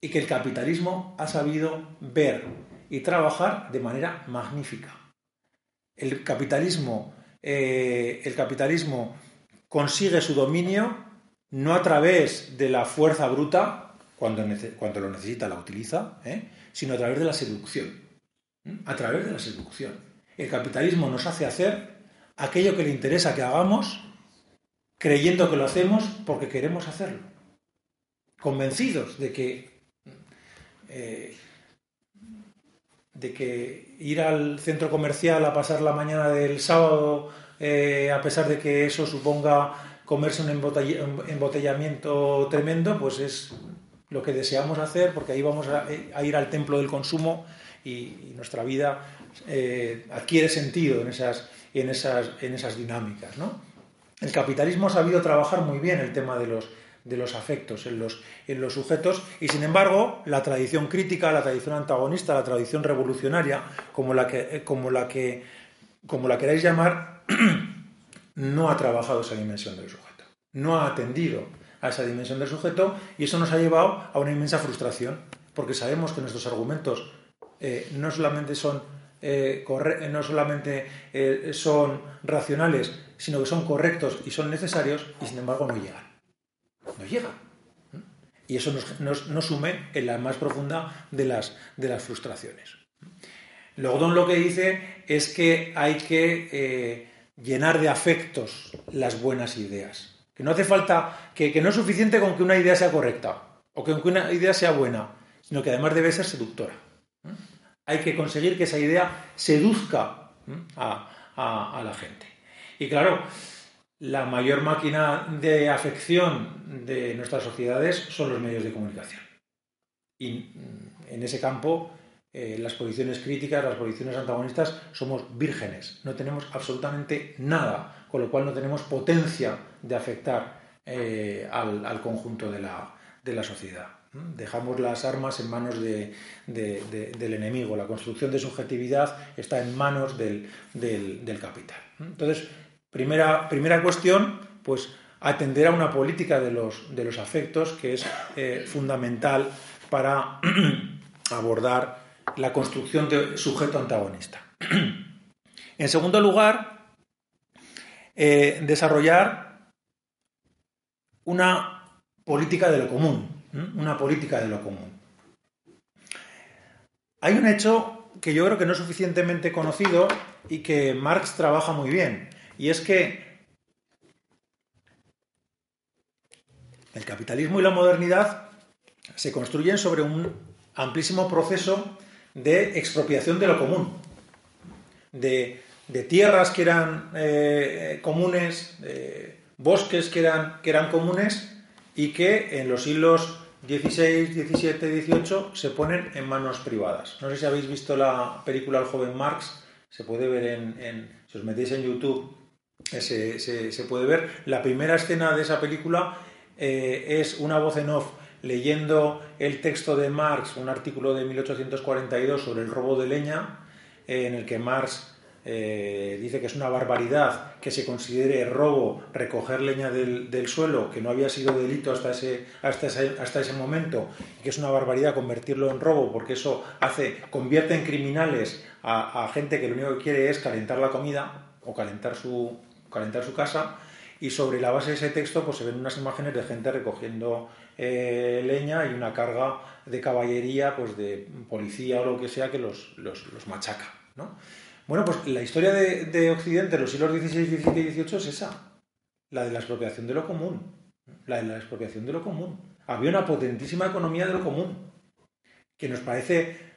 y que el capitalismo ha sabido ver y trabajar de manera magnífica. El capitalismo, eh, el capitalismo consigue su dominio no a través de la fuerza bruta, cuando, cuando lo necesita la utiliza, ¿eh? sino a través de la seducción. A través de la seducción. El capitalismo nos hace hacer aquello que le interesa que hagamos creyendo que lo hacemos porque queremos hacerlo, convencidos de que, eh, de que ir al centro comercial a pasar la mañana del sábado, eh, a pesar de que eso suponga comerse un embotellamiento tremendo, pues es lo que deseamos hacer porque ahí vamos a, ir al templo del consumo y, nuestra vida eh, adquiere sentido en esas, en esas, en esas dinámicas. ¿no? El capitalismo ha sabido trabajar muy bien el tema de los, de los afectos en los, los sujetos y sin embargo la tradición crítica, la tradición antagonista, la tradición revolucionaria, como la que, como la que como la queráis llamar, <clears throat> no ha trabajado esa dimensión del sujeto, no ha atendido a esa dimensión del sujeto y eso nos ha llevado a una inmensa frustración, porque sabemos que nuestros argumentos eh, no solamente son eh, no solamente eh, son racionales, sino que son correctos y son necesarios y sin embargo no llegan. No llegan. Y eso nos, sume en la más profunda de las, de las frustraciones. Logdon lo que dice es que hay que eh, llenar de afectos las buenas ideas. Que no hace falta, que, que no es suficiente con que una idea sea correcta o que una idea sea buena, sino que además debe ser seductora. Hay que conseguir que esa idea seduzca a, la gente. Y claro, la mayor máquina de afección de nuestras sociedades son los medios de comunicación. Y mm, en ese campo, eh, las posiciones críticas, las posiciones antagonistas, somos vírgenes. No tenemos absolutamente nada, con lo cual no tenemos potencia de afectar eh, al, conjunto de la sociedad. Dejamos las armas en manos del enemigo. La construcción de subjetividad está en manos del, capital. Entonces, primera, primera cuestión, pues atender a una política de los, de los afectos que es eh, fundamental para <clears throat> abordar la construcción de sujeto antagonista. <clears throat> En segundo lugar, eh, desarrollar una política de lo común, una política de lo común. Hay un hecho que yo creo que no es suficientemente conocido y que Marx trabaja muy bien, y es que el capitalismo y la modernidad se construyen sobre un amplísimo proceso de expropiación de lo común, de, tierras que eran eh, comunes, de bosques que eran, que eran comunes y que en los siglos XVI, XVII, XVIII se ponen en manos privadas. No sé si habéis visto la película El joven Marx, se puede ver en, si os metéis en YouTube, eh, se, puede ver. La primera escena de esa película eh, es una voz en off leyendo el texto de Marx, un artículo de 1842 sobre el robo de leña, eh, en el que Marx dice que es una barbaridad que se considere robo recoger leña del, suelo, que no había sido delito hasta ese, hasta ese, hasta ese momento, y que es una barbaridad convertirlo en robo, porque eso hace, convierte en criminales a, gente que lo único que quiere es calentar la comida o calentar su, calentar su casa, y sobre la base de ese texto pues se ven unas imágenes de gente recogiendo eh, leña y una carga de caballería, pues de policía o lo que sea que los, los, machaca, ¿no? Bueno, pues la historia de, Occidente en los siglos XVI, XVII y XVIII es esa, la de la expropiación de lo común, la de la expropiación de lo común. Había una potentísima economía de lo común, que nos parece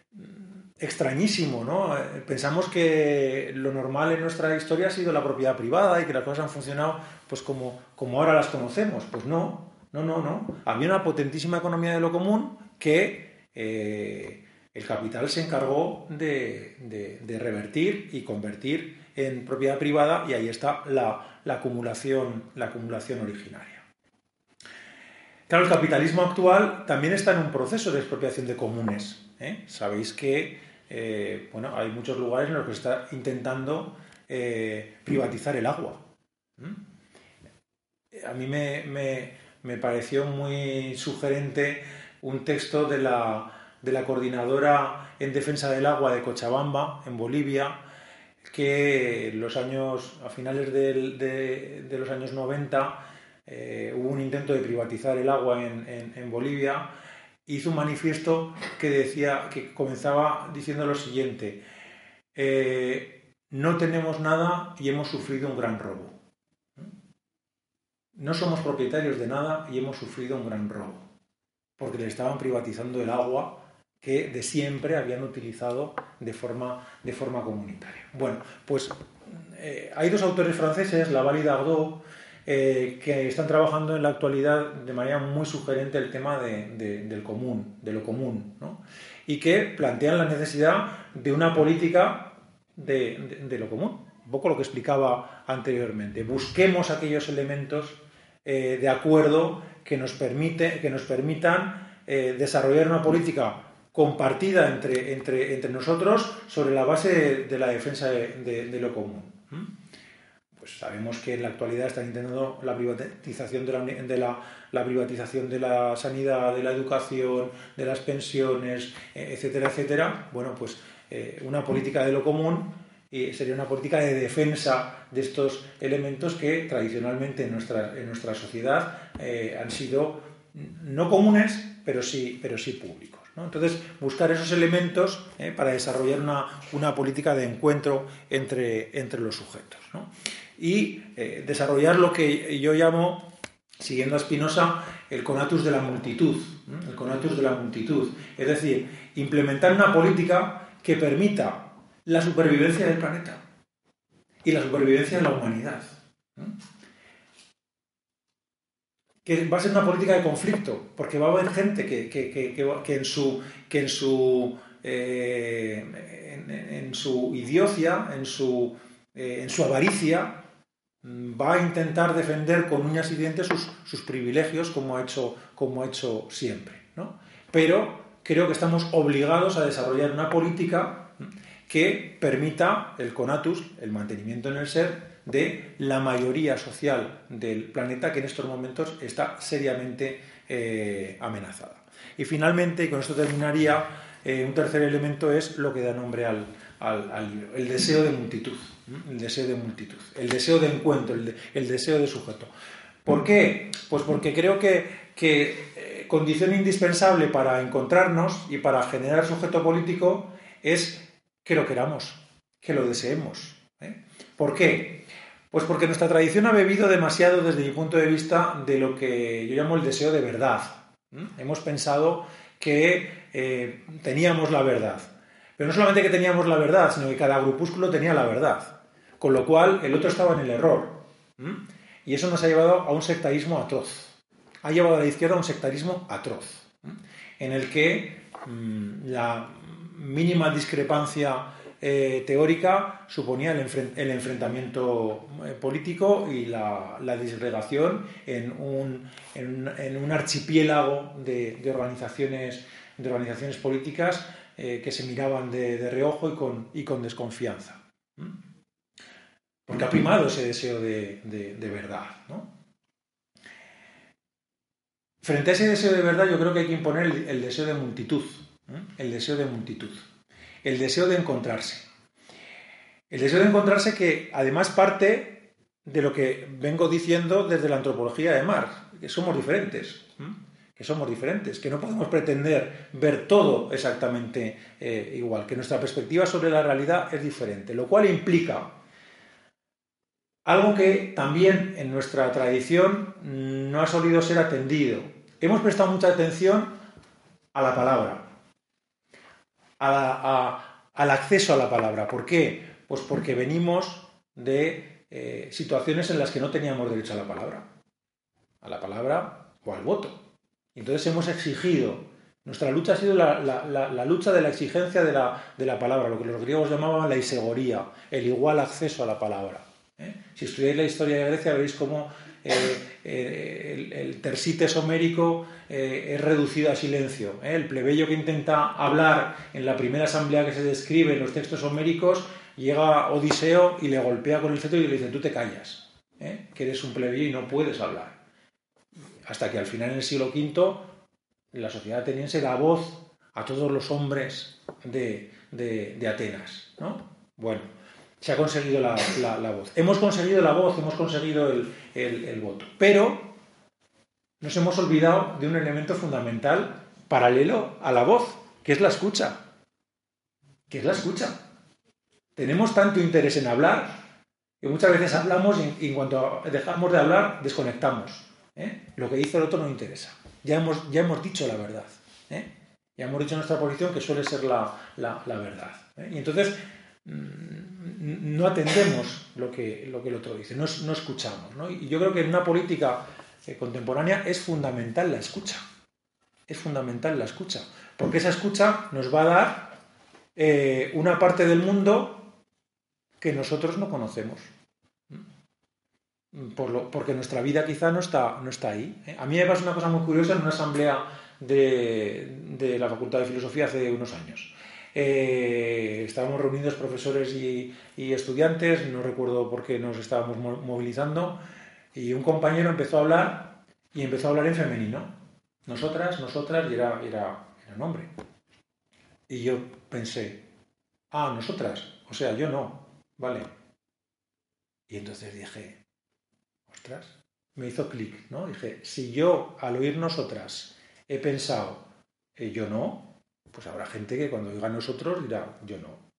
extrañísimo, ¿no? Eh, pensamos que lo normal en nuestra historia ha sido la propiedad privada y que las cosas han funcionado pues como, como ahora las conocemos. Pues no, no, no, no. Había una potentísima economía de lo común que eh, el capital se encargó de, revertir y convertir en propiedad privada y ahí está la, acumulación, la acumulación originaria. Claro, el capitalismo actual también está en un proceso de expropiación de comunes. ¿eh? Sabéis que eh, bueno, hay muchos lugares en los que se está intentando eh, privatizar el agua. A mí me pareció muy sugerente un texto de la de la Coordinadora en Defensa del Agua de Cochabamba, en Bolivia, que los años, a finales de, los años 90 eh, hubo un intento de privatizar el agua en, Bolivia, hizo un manifiesto que decía, que comenzaba diciendo lo siguiente, eh, no tenemos nada y hemos sufrido un gran robo. No somos propietarios de nada y hemos sufrido un gran robo, porque le estaban privatizando el agua que de siempre habían utilizado de forma, de forma comunitaria. Bueno, pues eh, hay dos autores franceses, Laval y Dardot, eh, que están trabajando en la actualidad de manera muy sugerente el tema del común, de lo común, ¿no? y que plantean la necesidad de una política de, lo común, un poco lo que explicaba anteriormente. Busquemos aquellos elementos eh, de acuerdo que nos, que nos permitan desarrollar una política compartida entre, entre, entre nosotros sobre la base de, la defensa de, lo común. Pues sabemos que en la actualidad están intentando la privatización de la, la, privatización de la sanidad, de la educación, de las pensiones, e, etcétera, etcétera. Bueno, pues eh, una política de lo común sería una política de defensa de estos elementos que tradicionalmente en nuestra, en nuestra sociedad eh, han sido no comunes, pero sí, pero sí públicos. Entonces, buscar esos elementos eh, para desarrollar una, política de encuentro entre, los sujetos. Y eh, desarrollar lo que yo llamo, siguiendo a Spinoza, el conatus de la multitud. El conatus de la multitud. Es decir, implementar una política que permita la supervivencia del planeta y la supervivencia de la humanidad que va a ser una política de conflicto, porque va a haber gente que, en su, que en su, eh, en, su idiocia, en su, eh, en su avaricia, va a intentar defender con uñas y dientes sus, privilegios como ha hecho, siempre. Pero creo que estamos obligados a desarrollar una política que permita el conatus, el mantenimiento en el ser, de la mayoría social del planeta que en estos momentos está seriamente eh, amenazada. Y finalmente, y con esto terminaría, eh, un tercer elemento es lo que da nombre al, al. El deseo de multitud, el deseo de multitud, el deseo de encuentro, el, deseo de sujeto. ¿Por qué? Pues porque creo que, que eh, condición indispensable para encontrarnos y para generar sujeto político es que lo queramos, que lo deseemos. ¿eh? ¿Por qué? Pues porque nuestra tradición ha bebido demasiado desde mi punto de vista de lo que yo llamo el deseo de verdad. Hemos pensado que eh, teníamos la verdad. Pero no solamente que teníamos la verdad, sino que cada grupúsculo tenía la verdad. Con lo cual el otro estaba en el error. Y eso nos ha llevado a un sectarismo atroz. Ha llevado a la izquierda a un sectarismo atroz. En el que mm, la mínima discrepancia eh, teórica suponía el, enfrentamiento eh, político y la, disgregación en un, archipiélago de, organizaciones, de organizaciones políticas eh, que se miraban de, reojo y con, desconfianza. Porque ha primado ese deseo de, verdad. Frente a ese deseo de verdad yo creo que hay que imponer el deseo de multitud. El deseo de multitud el deseo de encontrarse. El deseo de encontrarse que además parte de lo que vengo diciendo desde la antropología de Marx, que somos diferentes, que somos diferentes, que no podemos pretender ver todo exactamente eh, igual, que nuestra perspectiva sobre la realidad es diferente, lo cual implica algo que también en nuestra tradición no ha solido ser atendido. Hemos prestado mucha atención a la palabra, al acceso a la palabra. ¿Por qué? Pues porque venimos de eh, situaciones en las que no teníamos derecho a la palabra. A la palabra o al voto. Entonces hemos exigido, nuestra lucha ha sido la, lucha de la exigencia de la, palabra, lo que los griegos llamaban la isegoría, el igual acceso a la palabra. ¿eh? Si estudiáis la historia de Grecia veréis cómo eh, eh, el, tersites homérico es reducido a silencio. El plebeyo que intenta hablar en la primera asamblea que se describe en los textos homéricos, llega Odiseo y le golpea con el cetro y le dice, tú te callas, que eres un plebeyo y no puedes hablar. Hasta que al final, en el siglo V, la sociedad ateniense da voz a todos los hombres de, Atenas. Bueno, se ha conseguido la, voz. Hemos conseguido la voz, hemos conseguido el, voto. Pero nos hemos olvidado de un elemento fundamental paralelo a la voz, que es la escucha. Que es la escucha. Tenemos tanto interés en hablar que muchas veces hablamos y, en cuanto dejamos de hablar desconectamos. ¿Eh? Lo que dice el otro no interesa. Ya hemos, ya hemos dicho la verdad. ¿eh? Ya hemos dicho nuestra posición que suele ser la, verdad. ¿eh? Y entonces mm, no atendemos lo que, lo que el otro dice, no, escuchamos. Y yo creo que en una política contemporánea es fundamental la escucha. Es fundamental la escucha. Porque esa escucha nos va a dar una parte del mundo que nosotros no conocemos. Porque nuestra vida quizá no está, no está ahí. ¿eh? A mí me pasa una cosa muy curiosa en una asamblea de la Facultad de Filosofía hace unos años. Eh, estábamos reunidos profesores y, estudiantes, no recuerdo por qué nos estábamos movilizando, y un compañero empezó a hablar y empezó a hablar en femenino. Nosotras, nosotras, y era, era, era un hombre. Y yo pensé, ah, nosotras, o sea, yo no, vale. Y entonces dije, ostras, me hizo clic, ¿no? Dije, si yo al oír nosotras he pensado, eh, yo no, pues habrá gente que cuando diga nosotros dirá, yo no,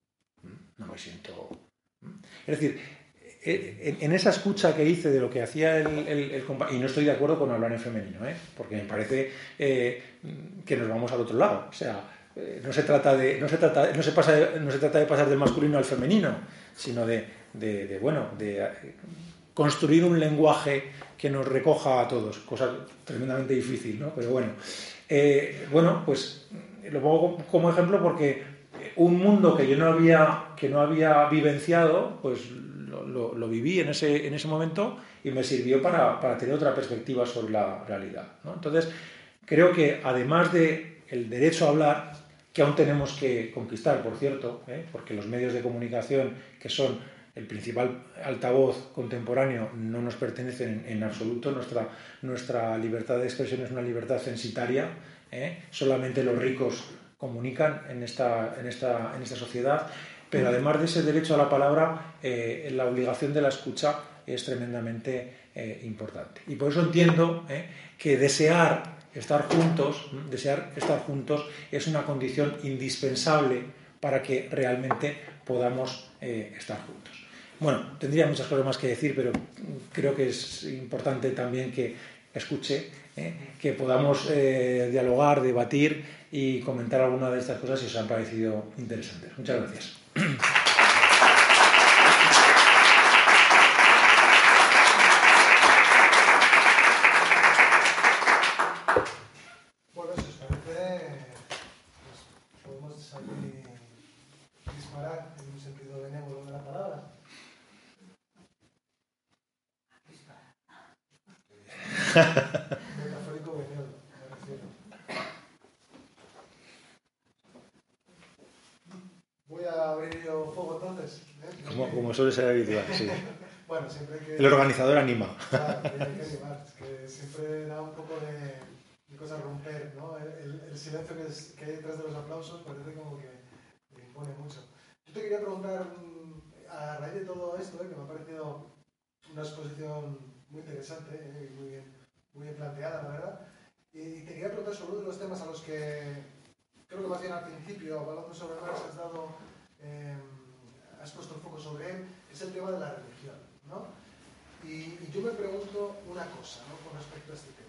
no me siento... Es decir, e, en esa escucha que hice de lo que hacía el, compañero, y no estoy de acuerdo con hablar en femenino, ¿eh? porque me parece eh, que nos vamos al otro lado. O sea, eh, no se trata de, no se trata, no se pasa, no se trata de pasar del masculino al femenino, sino de, de, bueno, de construir un lenguaje que nos recoja a todos, cosa tremendamente difícil, ¿no? Pero bueno, bueno, pues lo pongo como ejemplo porque un mundo que yo no había, que no había vivenciado, pues lo, viví en ese, en ese momento y me sirvió para, tener otra perspectiva sobre la realidad. Entonces, creo que además del el derecho a hablar, que aún tenemos que conquistar, por cierto, ¿eh? porque los medios de comunicación, que son el principal altavoz contemporáneo, no nos pertenecen en, absoluto. Nuestra, libertad de expresión es una libertad censitaria ¿eh? solamente los ricos comunican en esta sociedad. Pero además de ese derecho a la palabra, eh, la obligación de la escucha es tremendamente eh, importante. Y por eso entiendo que desear estar juntos, desear estar juntos es una condición indispensable para que realmente podamos estar juntos. Bueno, tendría muchas cosas más que decir, pero creo que es importante también que escuche, que podamos dialogar, debatir y comentar alguna de estas cosas si os han parecido interesantes. Muchas gracias. Bueno, si os parece, pues podemos aquí disparar en un sentido benévolo de la palabra. Metafórico benévolo, me refiero. Voy a abrir yo fuego entonces. ¿eh? Como, como suele ser habitual, sí. <laughs> Bueno, siempre que... El organizador anima. Claro, que que siempre da un poco de, de cosa romper, ¿no? El, silencio que, es- que hay detrás de los aplausos parece como que impone mucho. Yo te quería preguntar, mm, a raíz de todo esto, ¿eh? que me ha parecido una exposición muy interesante ¿eh? y muy bien, muy bien planteada, la verdad, y te quería preguntar sobre uno de los temas a los que creo que más bien al principio, hablando sobre Marx, has dado, eh, has puesto el foco sobre él, es el tema de la religión, ¿no? Y, y yo me pregunto una cosa ¿no? con respecto a este tema.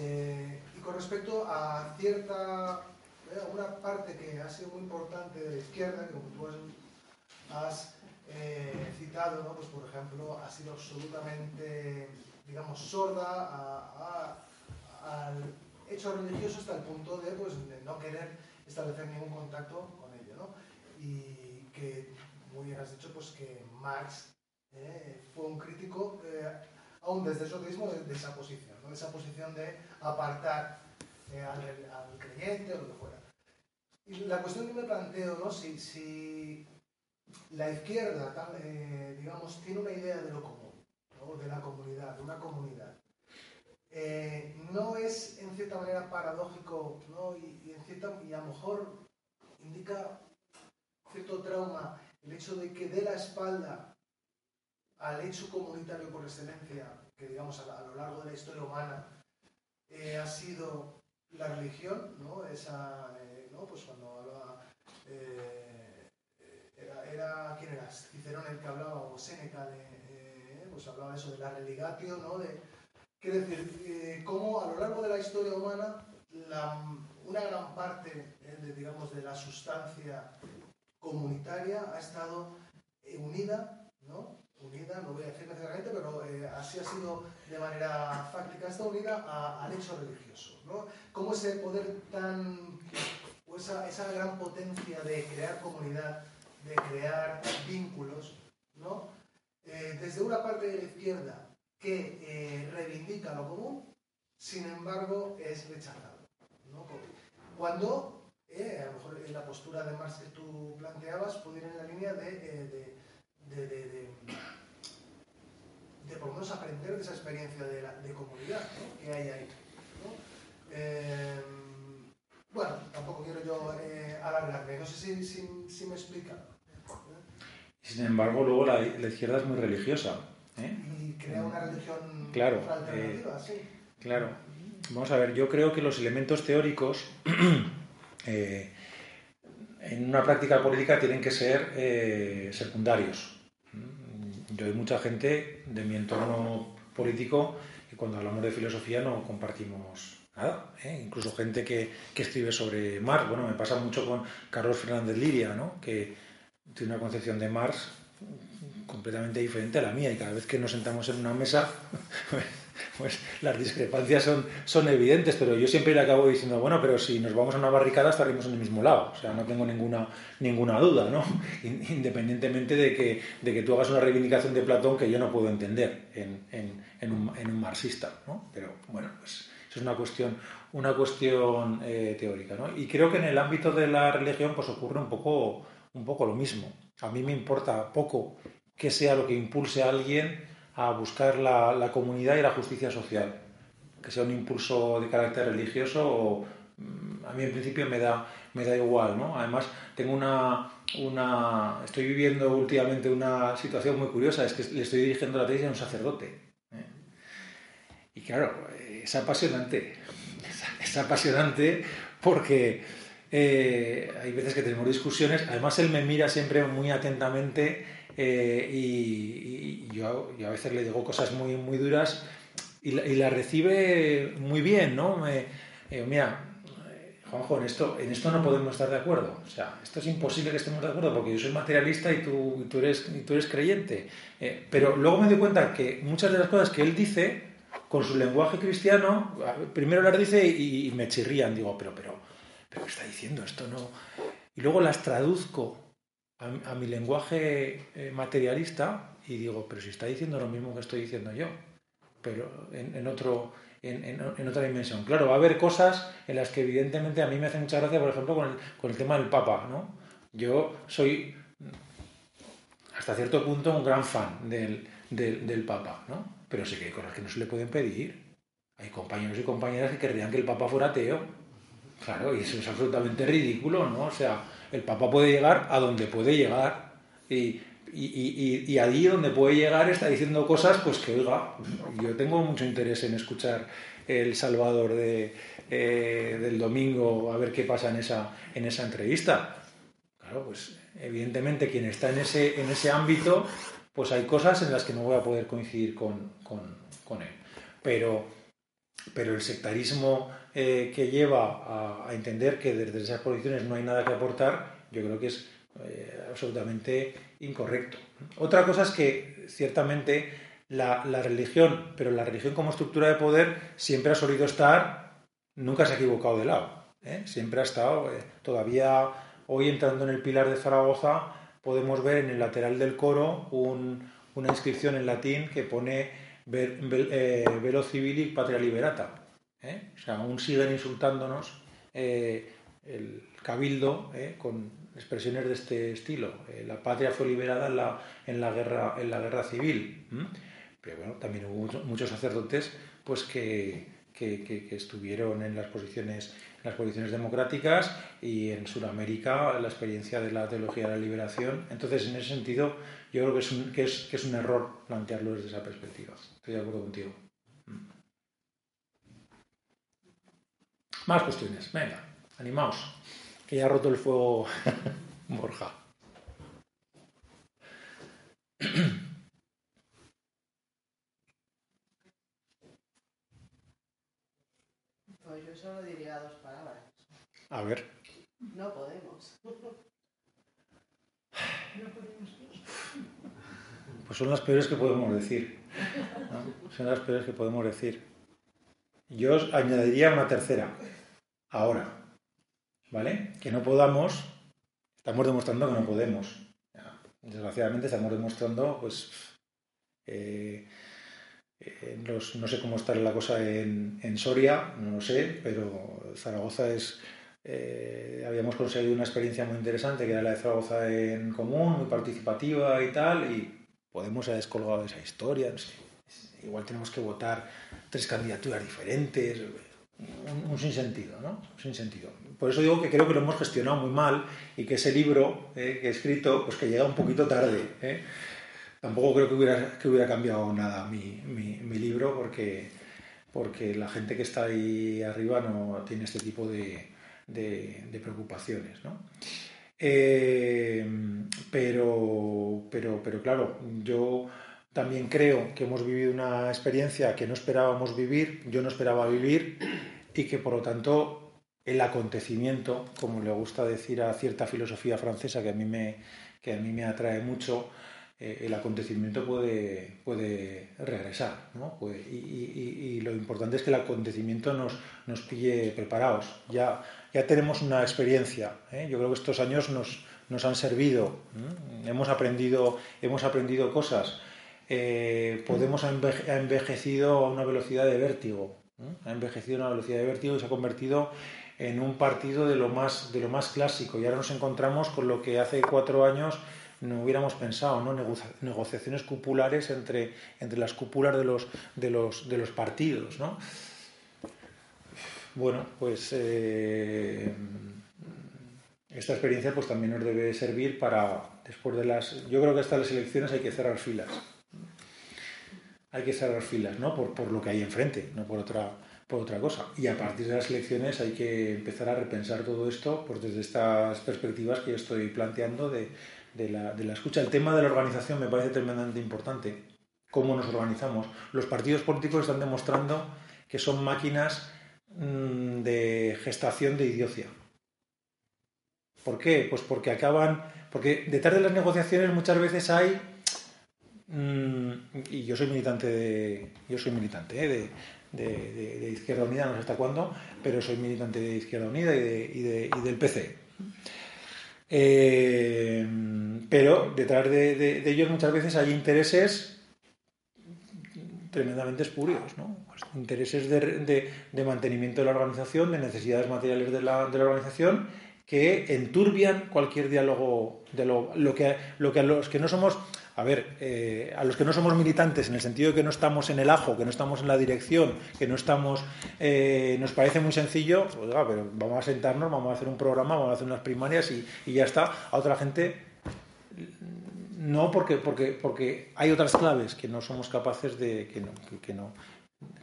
Eh, y con respecto a cierta, eh, una parte que ha sido muy importante de la izquierda, que como tú has, has, eh, citado, ¿no? pues por ejemplo, ha sido absolutamente, digamos, sorda al hecho religioso hasta el punto de, pues, de no querer establecer ningún contacto con ello. ¿no? Y que, muy bien has dicho, pues que Marx eh, fue un crítico, eh, aún desde el socialismo, de, esa posición, ¿no? de esa posición de apartar eh, al, creyente o lo que fuera. Y la cuestión que me planteo, ¿no? si, si la izquierda, digamos, tiene una idea de lo común, de la comunidad, de una comunidad, eh, no es en cierta manera paradójico ¿no? y, en cierta, y a lo mejor indica cierto trauma el hecho de que dé la espalda al hecho comunitario por excelencia, que digamos a, lo largo de la historia humana eh, ha sido la religión, ¿no? Esa, eh, ¿no? Pues cuando hablaba, eh, era, ¿quién era? Cicerón el que hablaba, o Séneca, de, pues hablaba eso de la religatio, ¿no? De, quiere decir, eh, cómo a lo largo de la historia humana la- una gran parte, eh, de, digamos, de la sustancia comunitaria ha estado eh, unida, ¿no? Unida, no voy a decir necesariamente, pero eh, así ha sido de manera fáctica, ha estado unida a- al hecho religioso, ¿no? Cómo ese poder tan, o esa, esa gran potencia de crear comunidad, de crear vínculos, ¿no? Eh, desde una parte de la izquierda que eh, reivindica lo común, sin embargo es rechazado, ¿no? Cuando eh, a lo mejor en la postura de Marx que tú planteabas puede ir en la línea de, de, de, por lo menos aprender de esa experiencia de, la- de comunidad que hay ahí. ¿no? Bueno, tampoco quiero yo alargarme, no sé si, si, si me explica. Sin embargo, luego la, la izquierda es muy religiosa. ¿eh? Y crea una religión Claro, alternativa, sí. Claro. Vamos a ver, yo creo que los elementos teóricos <clears throat> eh, en una práctica política tienen que ser eh, secundarios. Yo hay mucha gente de mi entorno político que cuando hablamos de filosofía no compartimos nada. ¿eh? Incluso gente que, que escribe sobre Marx. Bueno, me pasa mucho con Carlos Fernández Liria, ¿no? que tiene una concepción de Marx completamente diferente a la mía y cada vez que nos sentamos en una mesa <laughs> pues, pues las discrepancias son, son evidentes pero yo siempre le acabo diciendo bueno pero si nos vamos a una barricada estaremos en el mismo lado o sea no tengo ninguna ninguna duda ¿no? <laughs> In- independientemente de que, de que tú hagas una reivindicación de Platón que yo no puedo entender en, en- en un, en un marxista ¿no? pero bueno pues eso es una cuestión una cuestión eh, teórica ¿no? y creo que en el ámbito de la religión pues ocurre un poco un poco lo mismo a mí me importa poco que sea lo que impulse a alguien a buscar la, la comunidad y la justicia social. Que sea un impulso de carácter religioso o, mm, a mí en principio me da, me da igual, ¿no? Además, tengo una, una, estoy viviendo últimamente una situación muy curiosa, es que le estoy dirigiendo la tesis a un sacerdote. ¿eh? Y claro, es apasionante, <laughs> es, apasionante porque eh, hay veces que tenemos discusiones, además él me mira siempre muy atentamente eh, y, yo, a veces le digo cosas muy, muy duras y la, recibe muy bien, ¿no? Me, mira, Juanjo, en esto, en esto no podemos estar de acuerdo. O sea, esto es imposible que estemos de acuerdo porque yo soy materialista y tú, tú, eres, y tú eres creyente. Eh, pero luego me doy cuenta que muchas de las cosas que él dice, con su lenguaje cristiano, primero las dice y, me chirrían. Digo, pero, pero, pero, ¿qué está diciendo? Esto no. Y luego las traduzco a, mi lenguaje eh, materialista y digo, pero si está diciendo lo mismo que estoy diciendo yo, pero en otro en, otra dimensión. Claro, va a haber cosas en las que evidentemente a mí me hace mucha gracia, por ejemplo, con el, tema del Papa. ¿no? Yo soy hasta cierto punto un gran fan del, del, Papa, ¿no? pero sé que hay cosas que no se le pueden pedir. Hay compañeros y compañeras que querrían que el Papa fuera ateo. Claro, y eso es absolutamente ridículo, ¿no? O sea, el Papa puede llegar a donde puede llegar. Y y, allí donde puede llegar está diciendo cosas pues que oiga yo tengo mucho interés en escuchar el Salvador de, eh, del domingo a ver qué pasa en esa, en esa entrevista claro pues evidentemente quien está en ese, en ese ámbito pues hay cosas en las que no voy a poder coincidir con, con, él pero, pero el sectarismo eh, que lleva a, entender que desde esas posiciones no hay nada que aportar yo creo que es eh, absolutamente incorrecto. Otra cosa es que ciertamente la, religión, pero la religión como estructura de poder siempre ha solido estar, nunca se ha equivocado de lado. ¿eh? Siempre ha estado, todavía hoy entrando en el pilar de Zaragoza, podemos ver en el lateral del coro una inscripción en latín que pone velo civili patria liberata. O sea, aún siguen insultándonos el cabildo con expresiones de este estilo. Eh, la patria fue liberada en la, en la, guerra, en la guerra civil. Pero bueno, también hubo muchos sacerdotes pues, que, que, estuvieron en las posiciones las posiciones democráticas y en Sudamérica la experiencia de la teología de la liberación. Entonces, en ese sentido, yo creo que es un, que es, que es un error plantearlo desde esa perspectiva. Estoy de acuerdo contigo. Más cuestiones. Venga, animaos que ya ha roto el fuego <laughs> Borja. Pues yo solo diría dos palabras. A ver. No podemos. Pues son las peores que podemos decir. Son las peores que podemos decir. Yo añadiría una tercera. Ahora. ¿vale? Que no podamos, estamos demostrando que no podemos. Desgraciadamente estamos demostrando, pues, eh, eh, no sé cómo está la cosa en, Soria, no lo sé, pero Zaragoza es, eh, habíamos conseguido una experiencia muy interesante que era la de Zaragoza en común, muy participativa y tal, y Podemos ha descolgado de esa historia, Igual tenemos que votar tres candidaturas diferentes, un, un sinsentido, ¿no? Un sinsentido. Por eso digo que creo que lo hemos gestionado muy mal y que ese libro eh, que he escrito, pues que llega un poquito tarde. ¿eh? Tampoco creo que hubiera, que hubiera cambiado nada mi, mi, libro porque, porque la gente que está ahí arriba no tiene este tipo de, de, preocupaciones. ¿no? Eh, pero, pero, pero claro, yo también creo que hemos vivido una experiencia que no esperábamos vivir, yo no esperaba vivir y que por lo tanto el acontecimiento, como le gusta decir a cierta filosofía francesa que a mí me, que a mí me atrae mucho, eh, el acontecimiento puede, puede regresar. ¿no? y, lo importante es que el acontecimiento nos, nos pille preparados. Ya, ya tenemos una experiencia. ¿eh? Yo creo que estos años nos, nos han servido. Hemos, aprendido, hemos aprendido cosas. Eh, Podemos ha envejecido a una velocidad de vértigo. Ha envejecido a una velocidad de vértigo y se ha convertido en un partido de lo más, de lo más clásico. Y ahora nos encontramos con lo que hace cuatro años no hubiéramos pensado, ¿no? negociaciones cupulares entre, entre las cúpulas de los, de los, de los partidos. ¿no? Bueno, pues eh, esta experiencia pues también nos debe servir para, después de las... Yo creo que hasta las elecciones hay que cerrar filas. Hay que cerrar filas, ¿no? Por, por lo que hay enfrente, no por otra, por otra cosa. Y a partir de las elecciones hay que empezar a repensar todo esto pues desde estas perspectivas que yo estoy planteando de, de, la, escucha. El tema de la organización me parece tremendamente importante. Cómo nos organizamos. Los partidos políticos están demostrando que son máquinas mmm, de gestación de idiocia. ¿Por qué? Pues porque acaban, porque detrás de las negociaciones muchas veces hay, mmm, y yo soy militante de, yo soy militante ¿eh? de, de, Izquierda Unida, no sé hasta cuándo, pero soy militante de Izquierda Unida y, de, y del PC. Eh, pero detrás de, ellos muchas veces hay intereses tremendamente espurios, ¿no? Pues intereses de, mantenimiento de la organización, de necesidades materiales de la, la organización que enturbian cualquier diálogo de lo, lo, que, lo que a los que no somos a ver, eh, a los que no somos militantes, en el sentido de que no estamos en el ajo, que no estamos en la dirección, que no estamos, eh, nos parece muy sencillo, pues, oiga, pero vamos a sentarnos, vamos a hacer un programa, vamos a hacer unas primarias y, y ya está. A otra gente no, porque, porque, porque hay otras claves que no somos capaces de, que no, que, que no,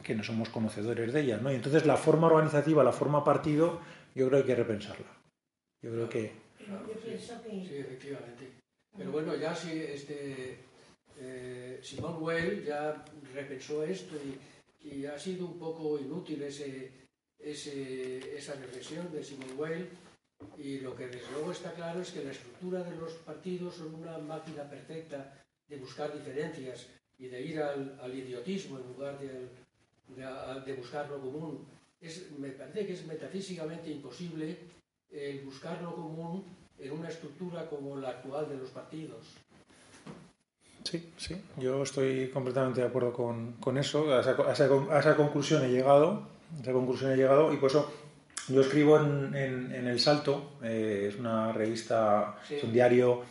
que no somos conocedores de ellas, ¿no? Y entonces la forma organizativa, la forma partido, yo creo que hay que repensarla. Yo creo que... Yo pienso que... Sí, efectivamente. Pero bueno, ya si este, eh, Weil ya repensó esto y, y, ha sido un poco inútil ese, ese, esa reflexión de Simón Weil y lo que desde luego está claro es que la estructura de los partidos son una máquina perfecta de buscar diferencias y de ir al, al idiotismo en lugar de, de, de, buscar lo común. Es, me parece que es metafísicamente imposible el buscar lo común en una estructura como la actual de los partidos. Sí, sí, yo estoy completamente de acuerdo con, con eso, a esa, a, esa, a esa, conclusión he llegado, a esa conclusión he llegado y por eso yo escribo en, en, en El Salto, eh, es una revista, sí. es un diario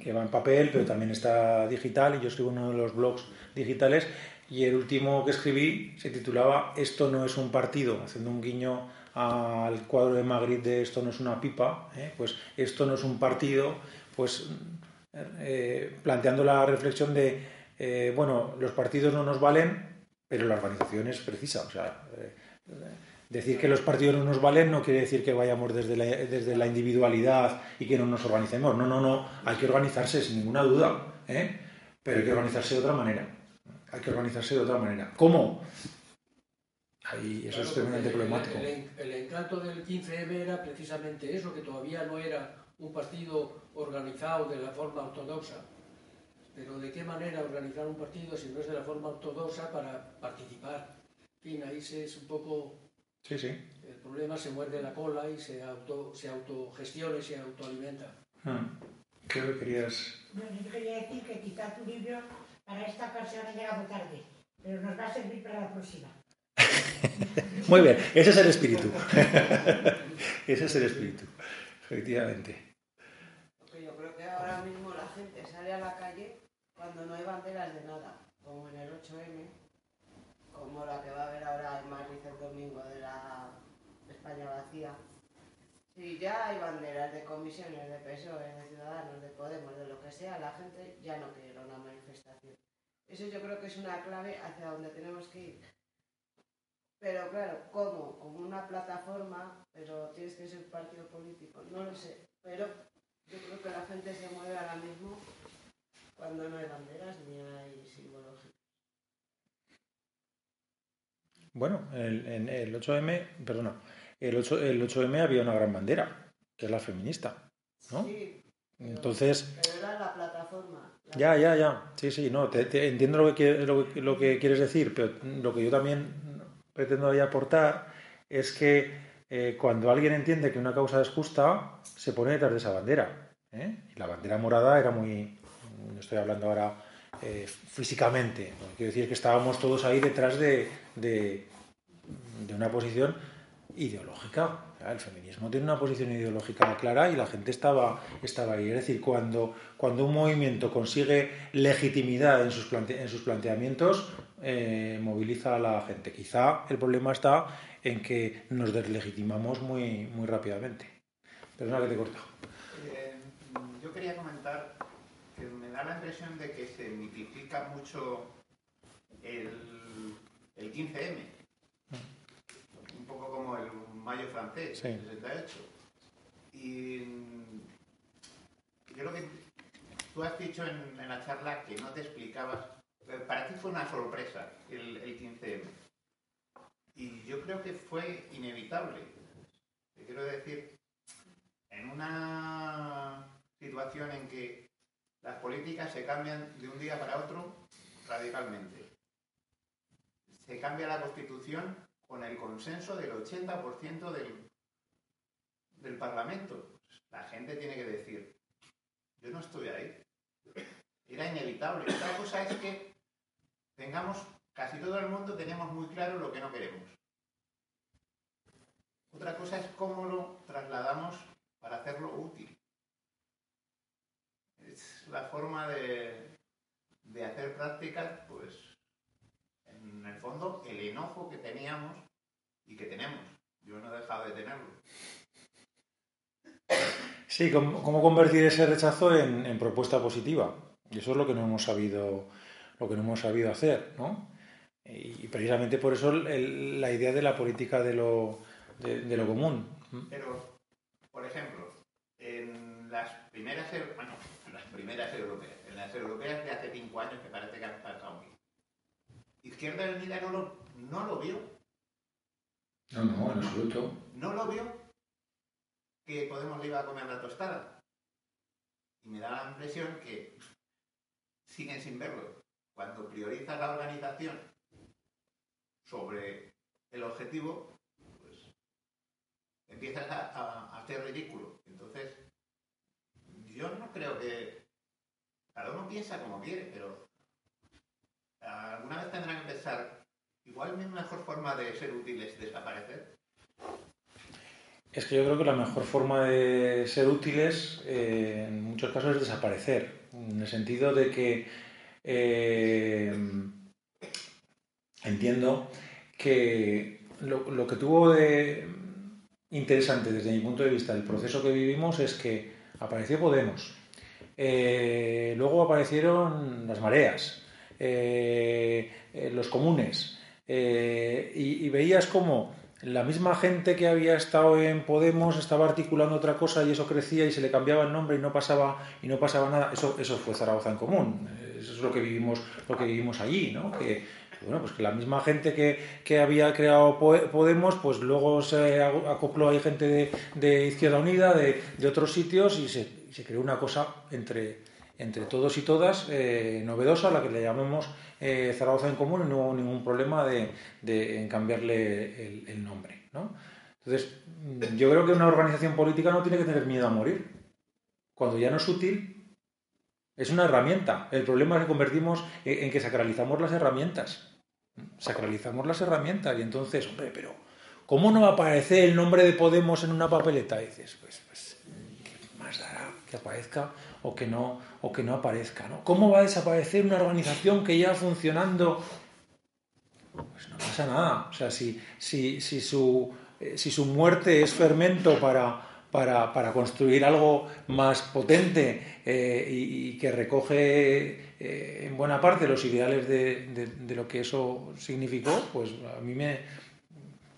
que va en papel, pero también está digital y yo escribo en uno de los blogs digitales y el último que escribí se titulaba Esto no es un partido, haciendo un guiño al cuadro de Magritte de esto no es una pipa, ¿eh? pues esto no es un partido, pues eh, planteando la reflexión de, eh, bueno, los partidos no nos valen, pero la organización es precisa. O sea, decir que los partidos no nos valen no quiere decir que vayamos desde la, desde la individualidad y que no nos organicemos. No, no, no, hay que organizarse sin ninguna duda, pero hay que organizarse de otra manera. Hay que organizarse de otra manera. ¿Cómo? Ahí eso claro, es tremendamente el, problemático. El, el, el, encanto del 15M era precisamente eso, que todavía no era un partido organizado de la forma ortodoxa. Pero ¿de qué manera organizar un partido si no es de la forma ortodoxa para participar? En fin, ahí se es un poco... Sí, sí. El problema se muerde la cola y se, auto, se autogestiona y se autoalimenta. Hmm. ¿Qué querías...? Bueno, yo quería decir que quizá tu libro para esta ocasión ha llegado tarde, pero nos va a servir para la próxima. <laughs> Muy bien, ese es el espíritu. <laughs> ese es el espíritu, efectivamente. Porque yo creo que ahora mismo la gente sale a la calle cuando no hay banderas de nada, como en el 8M, como la que va a haber ahora en Madrid el domingo de la España vacía. Si ya hay banderas de comisiones de PSOE, de Ciudadanos, de Podemos, de lo que sea, la gente ya no quiere una manifestación. Eso yo creo que es una clave hacia donde tenemos que ir pero claro, ¿cómo? Como una plataforma, pero tienes que ser partido político. No lo sé, pero yo creo que la gente se mueve ahora mismo cuando no hay banderas ni hay simbología. Bueno, el, en el 8M, perdona, el, 8, el 8M había una gran bandera, que es la feminista, ¿no? Sí. Pero, Entonces. Pero era la plataforma. La ya, ya, ya. Sí, sí, no, te, te entiendo lo que, lo, lo que quieres decir, pero lo que yo también pretendo ahí aportar es que eh, cuando alguien entiende que una causa es justa, se pone detrás de esa bandera. ¿eh? La bandera morada era muy. No estoy hablando ahora eh, físicamente. Quiero decir que estábamos todos ahí detrás de, de, de, una posición ideológica. El feminismo tiene una posición ideológica clara y la gente estaba, estaba ahí. Es decir, cuando, cuando un movimiento consigue legitimidad en sus, en sus planteamientos, eh, moviliza a la gente. Quizá el problema está en que nos deslegitimamos muy, muy rápidamente. Perdona que te corto. Eh, yo quería comentar que me da la impresión de que se mitifica mucho el, el 15M. Un poco como el mayo francés, el 68. Y yo creo que tú has dicho en, en, la charla que no te explicabas. Para ti fue una sorpresa el, el 15M. Y yo creo que fue inevitable. Te quiero decir, en una situación en que las políticas se cambian de un día para otro radicalmente. Se cambia la Constitución con el consenso del 80% del, del Parlamento. La gente tiene que decir, yo no estoy ahí. Era inevitable. Otra cosa es que tengamos, casi todo el mundo tenemos muy claro lo que no queremos. Otra cosa es cómo lo trasladamos para hacerlo útil. Es la forma de, de hacer prácticas, pues, en el fondo, el enojo que teníamos y que tenemos. Yo no he dejado de tenerlo. Sí, ¿cómo, convertir ese rechazo en, propuesta positiva? Y eso es lo que no hemos sabido, lo que no hemos sabido hacer, ¿no? Y precisamente por eso la idea de la política de lo, de, lo común. Pero, por ejemplo, en las primeras, bueno, en las primeras europeas, en las europeas de hace cinco años que parece que han pasado mil, Izquierda Unida no lo, no lo vio. No, no, en absoluto. No lo vio que Podemos le iba a comer la tostada. Y me da la impresión que siguen sin verlo. Cuando prioriza la organización sobre el objetivo, empiezas a, hacer ridículo. Entonces, yo no creo que cada uno piensa como quiere, pero alguna vez tendrán que pensar, igual mi mejor forma de ser útil es desaparecer. Es que yo creo que la mejor forma de ser útiles eh, en muchos casos es desaparecer, en el sentido de que eh, entiendo que lo, que tuvo de, interesante desde mi punto de vista del proceso que vivimos es que apareció Podemos, eh, luego aparecieron las mareas, eh, los comunes, y, veías como la misma gente que había estado en Podemos estaba articulando otra cosa y eso crecía y se le cambiaba el nombre y no pasaba y no pasaba nada. Eso fue Zaragoza en común. Eso es lo que vivimos, lo que vivimos allí, ¿no? Que, bueno, pues que la misma gente que, había creado Podemos, pues luego se acopló ahí gente de, Izquierda Unida, de, otros sitios, y se, creó una cosa entre, entre todos y todas eh, novedosa, la que le llamamos eh, Zaragoza en Común, y no hubo ningún problema de, en cambiarle el, nombre. ¿no? Entonces, yo creo que una organización política no tiene que tener miedo a morir. Cuando ya no es útil, es una herramienta. El problema es que convertimos en que sacralizamos las herramientas sacralizamos las herramientas y entonces, hombre, pero ¿cómo no va a aparecer el nombre de Podemos en una papeleta? Dices, pues, pues ¿qué más dará que aparezca o que no, o que no aparezca? ¿no? ¿Cómo va a desaparecer una organización que ya funcionando? Pues no pasa nada. O sea, si, si, si, su, eh, si su muerte es fermento para para, construir algo más potente eh, y, que recoge eh, en buena parte los ideales de, lo que eso significó, pues a mí, me,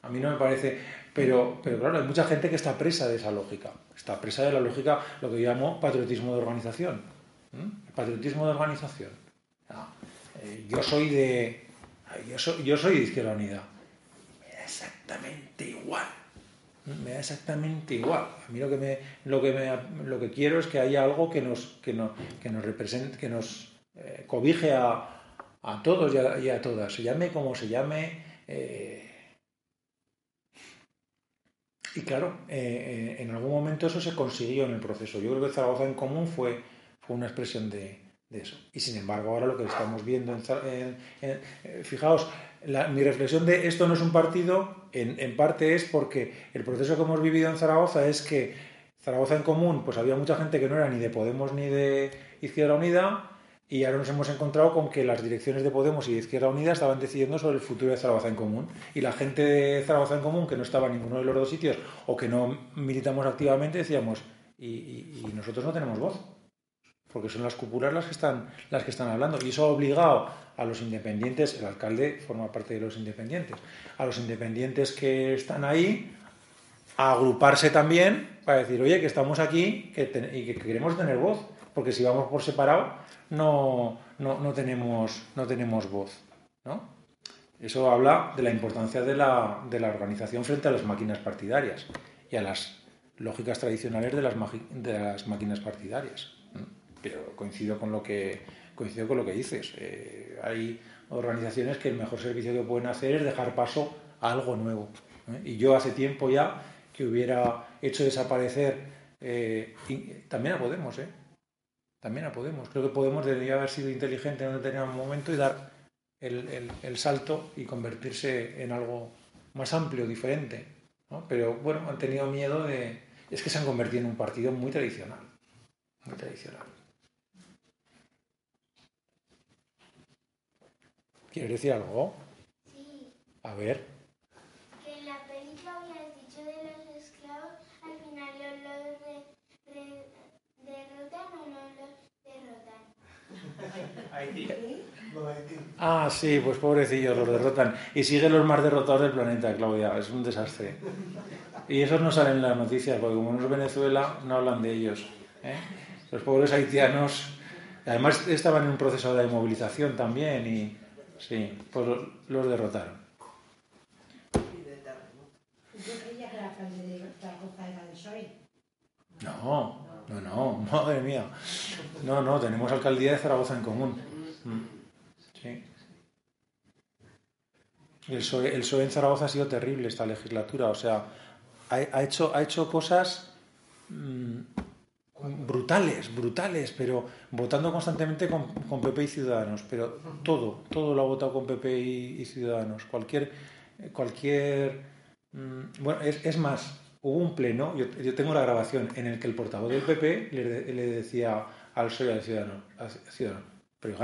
a mí no me parece... Pero, pero claro, hay mucha gente que está presa de esa lógica. Está presa de la lógica, lo que yo llamo patriotismo de organización. Patriotismo de organización. Ah, eh, yo soy de... Yo soy, yo soy de Izquierda Unida. Me da exactamente igual me da exactamente igual. A mí lo que, me, lo que, me, lo que quiero es que haya algo que nos, que nos, que nos represente, que nos eh, cobije a, a todos y a, todas, se llame como se llame. Eh, y claro, eh, en algún momento eso se consiguió en el proceso. Yo creo que Zaragoza en Común fue, fue una expresión de, eso. Y sin embargo, ahora lo que estamos viendo, en, fijaos, mi reflexión de esto no es un partido, en, en, parte es porque el proceso que hemos vivido en Zaragoza es que Zaragoza en común, pues había mucha gente que no era ni de Podemos ni de Izquierda Unida, y ahora nos hemos encontrado con que las direcciones de Podemos y de Izquierda Unida estaban decidiendo sobre el futuro de Zaragoza en Común. Y la gente de Zaragoza en Común, que no estaba en ninguno de los dos sitios o que no militamos activamente, decíamos, y, nosotros no tenemos voz. Porque son las cúpulas las que, están, las que están hablando. Y eso ha obligado a los independientes, el alcalde forma parte de los independientes, a los independientes que están ahí a agruparse también para decir, oye, que estamos aquí y que queremos tener voz. Porque si vamos por separado, no, no, tenemos, no tenemos voz. ¿no? Eso habla de la importancia de la, de la, organización frente a las máquinas partidarias y a las lógicas tradicionales de las, de las máquinas partidarias. Pero coincido con lo que, coincido con lo que dices. Eh, hay organizaciones que el mejor servicio que pueden hacer es dejar paso a algo nuevo. Y yo hace tiempo ya que hubiera hecho desaparecer, eh, también a Podemos, ¿eh? también a Podemos. Creo que Podemos debería haber sido inteligente en un determinado momento y dar el, salto y convertirse en algo más amplio, diferente. Pero bueno, han tenido miedo de... Es que se han convertido en un partido muy tradicional. Muy tradicional. ¿Quieres decir algo? Sí. A ver. Que en la película habías dicho de los esclavos, al final los, derrotan o no los derrotan. Ah, sí, pues pobrecillos, los derrotan. Y siguen los más derrotados del planeta, Claudia. Es un desastre. Y esos no salen en las noticias, porque como no es Venezuela, no hablan de ellos. ¿eh? Los pobres haitianos, además estaban en un proceso de movilización también, y sí, pues los derrotaron. No, no, no, madre mía. No, no, tenemos alcaldía de Zaragoza en común. Mm. Sí. El PSOE, el en Zaragoza ha sido terrible esta legislatura. O sea, ha, hecho, ha hecho cosas mm, brutales, brutales, pero votando constantemente con, con, PP y Ciudadanos. Pero todo, todo lo ha votado con PP y, Ciudadanos. Cualquier. cualquier mm, bueno, es, es más, hubo un pleno, yo, tengo la grabación, en el que el portavoz del PP le, decía al soy al ciudadano, ciudadano, pero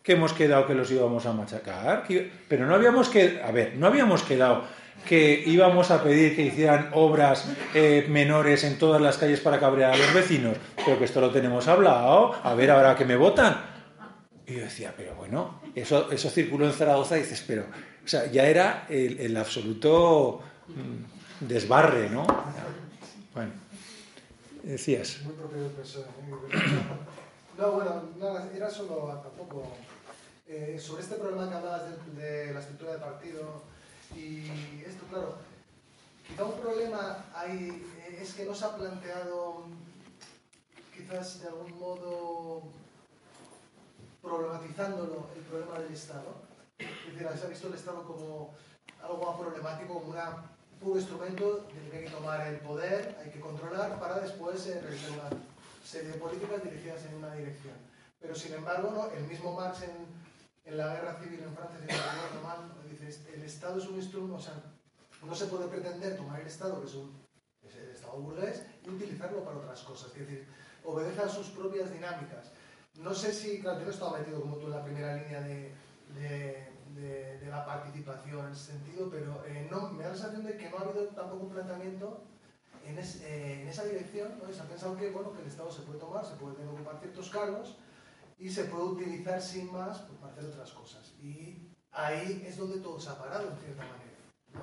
que hemos quedado que los íbamos a machacar, pero no habíamos que, a ver, no habíamos quedado que íbamos a pedir que hicieran obras eh, menores en todas las calles para cabrear a los vecinos, pero que esto lo tenemos hablado, a ver ahora que me votan. Y yo decía, pero bueno, eso, circuló en Zaragoza y dices, pero, ya era el, absoluto... Mm, desbarre, ¿no? Bueno, decías. Muy propio del PSOE. No, bueno, nada, era solo tampoco eh, sobre este problema que hablabas de, la estructura de partido y esto, claro, quizá un problema hay, eh, es que no se ha planteado quizás de algún modo problematizándolo el problema del Estado. Es decir, se ha visto el Estado como algo problemático, como una un instrumento del que hay que tomar el poder, hay que controlar para después eh, realizar una serie de políticas dirigidas en una dirección. Pero sin embargo, ¿no? el mismo Marx en, en, la guerra civil en Francia, en el Estado es un instrumento, o sea, no se puede pretender tomar el Estado, que es, un, es el Estado burgués, y utilizarlo para otras cosas. Es decir, obedece a sus propias dinámicas. No sé si, claro, yo no estaba metido como tú en la primera línea de, de de, la participación en ese sentido, pero eh, no, me da la sensación de que no ha habido tampoco un planteamiento en, eh, en esa dirección. ¿no? se ha pensado que, bueno, que el Estado se puede tomar, se puede ocupar ciertos cargos y se puede utilizar sin más para hacer otras cosas. Y ahí es donde todo se ha parado, en cierta manera. ¿no?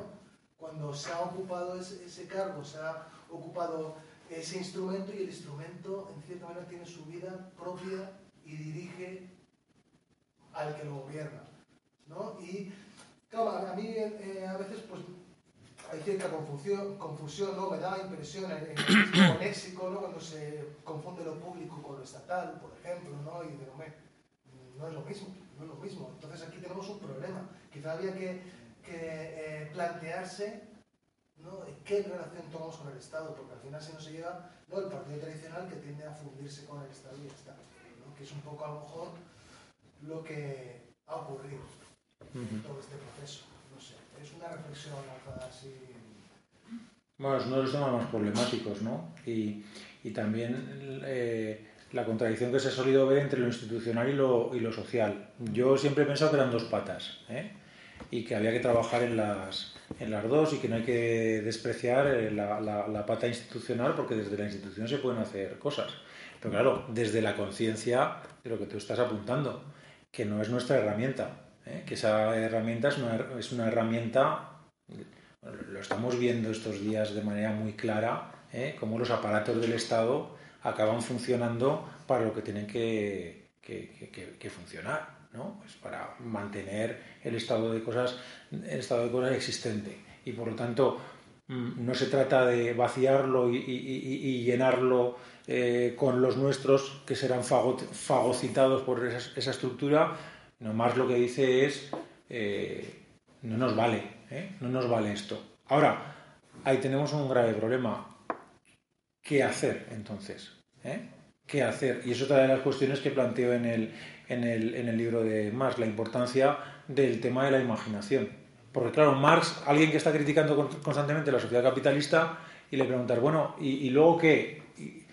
Cuando se ha ocupado ese, cargo, se ha ocupado ese instrumento y el instrumento, en cierta manera, tiene su vida propia y dirige al que lo gobierna. Y claro, a mí eh, a veces pues hay cierta confusión, confusión ¿no? Me da la impresión en, el mismo <coughs> léxico, ¿no? Cuando se confunde lo público con lo estatal, por ejemplo, ¿no? Y digo, no es lo mismo, no es lo mismo. Entonces aquí tenemos un problema. Quizá había que, que eh, plantearse ¿no? qué relación tomamos con el Estado, porque al final se nos lleva ¿no? el partido tradicional que tiende a fundirse con el Estado y ya está, ¿no? que es un poco a lo mejor lo que ha ocurrido. todo este proceso. Es una reflexión así. Bueno, es uno de los temas más problemáticos, ¿no? Y, y también eh, la contradicción que se ha solido ver entre lo institucional y lo, y lo social. Yo siempre he pensado que eran dos patas, ¿eh? y que había que trabajar en las, en las dos y que no hay que despreciar eh, la, la, la pata institucional porque desde la institución se pueden hacer cosas. Pero claro, desde la conciencia de lo que tú estás apuntando, que no es nuestra herramienta, ¿eh? que esa herramienta es una, es una herramienta, lo estamos viendo estos días de manera muy clara, ¿eh? cómo los aparatos del Estado acaban funcionando para lo que tienen que, que, que, que funcionar. ¿no? Pues para mantener el estado de cosas, el estado de cosas existente. Y por lo tanto, mm, no se trata de vaciarlo y, y, y llenarlo eh, con los nuestros que serán fagocitados por esa, esa, estructura, nomás lo que dice es eh, no nos vale, ¿eh? no nos vale esto. Ahora, ahí tenemos un grave problema. ¿Qué hacer entonces? ¿Eh? ¿Qué hacer? Y es otra de las cuestiones que planteo en el, en el, en el libro de Marx, la importancia del tema de la imaginación. Porque claro, Marx, alguien que está criticando constantemente la sociedad capitalista, y le preguntas, bueno, ¿y, luego qué? Y,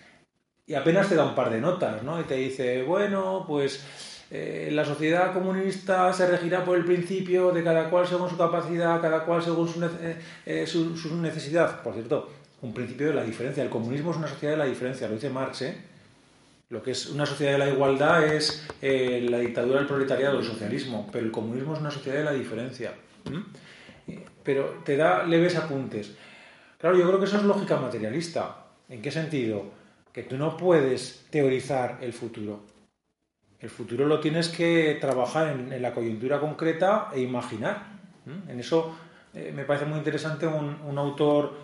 y, apenas te da un par de notas, ¿no? Y te dice, bueno, pues eh, la sociedad comunista se regirá por el principio de cada cual según su capacidad, cada cual según su, eh, su, su necesidad. Por cierto, un principio de la diferencia. El comunismo es una sociedad de la diferencia, lo dice Marx, ¿eh? Lo que es una sociedad de la igualdad es eh, la dictadura del proletariado, el socialismo, pero el comunismo es una sociedad de la diferencia. Pero te da leves apuntes. Claro, yo creo que eso es lógica materialista. ¿En qué sentido? Que tú no puedes teorizar el futuro. El futuro lo tienes que trabajar en, la coyuntura concreta e imaginar. En eso eh, me parece muy interesante un, autor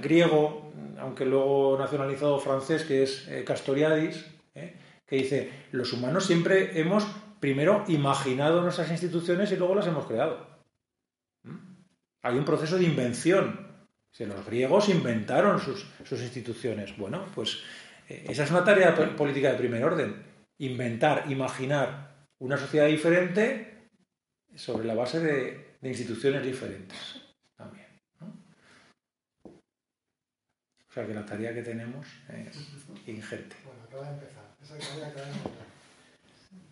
griego, aunque luego nacionalizado francés, que es eh, Castoriadis, ¿eh? que dice, los humanos siempre hemos primero imaginado nuestras instituciones y luego las hemos creado. Hay un proceso de invención. Si los griegos inventaron sus, instituciones. Bueno, pues eh, esa es una tarea política de primer orden. Inventar, imaginar una sociedad diferente sobre la base de, de instituciones diferentes. También. ¿no? O sea que la tarea que tenemos es ingente. Bueno, acaba de empezar. Esa tarea acaba de empezar.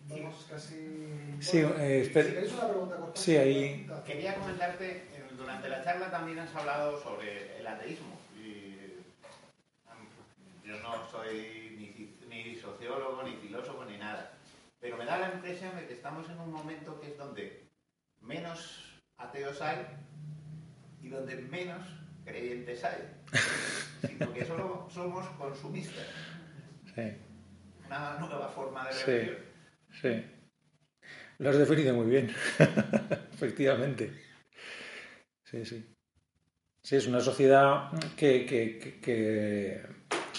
Vamos casi. Sí, eh, si espera. queréis una pregunta corta. Sí, ahí. Quería comentarte, durante la charla también has hablado sobre el ateísmo. Y yo no soy ni, sociólogo, ni filósofo, ni nada. Pero me da la impresión de que estamos en un momento que es donde menos ateos hay y donde menos creyentes hay. Sino que solo somos consumistas. Sí. Una nueva forma de Sí. religión. Sí. Lo has definido muy bien. <laughs> Efectivamente. Sí, sí. Sí, es una sociedad que, que, que- que,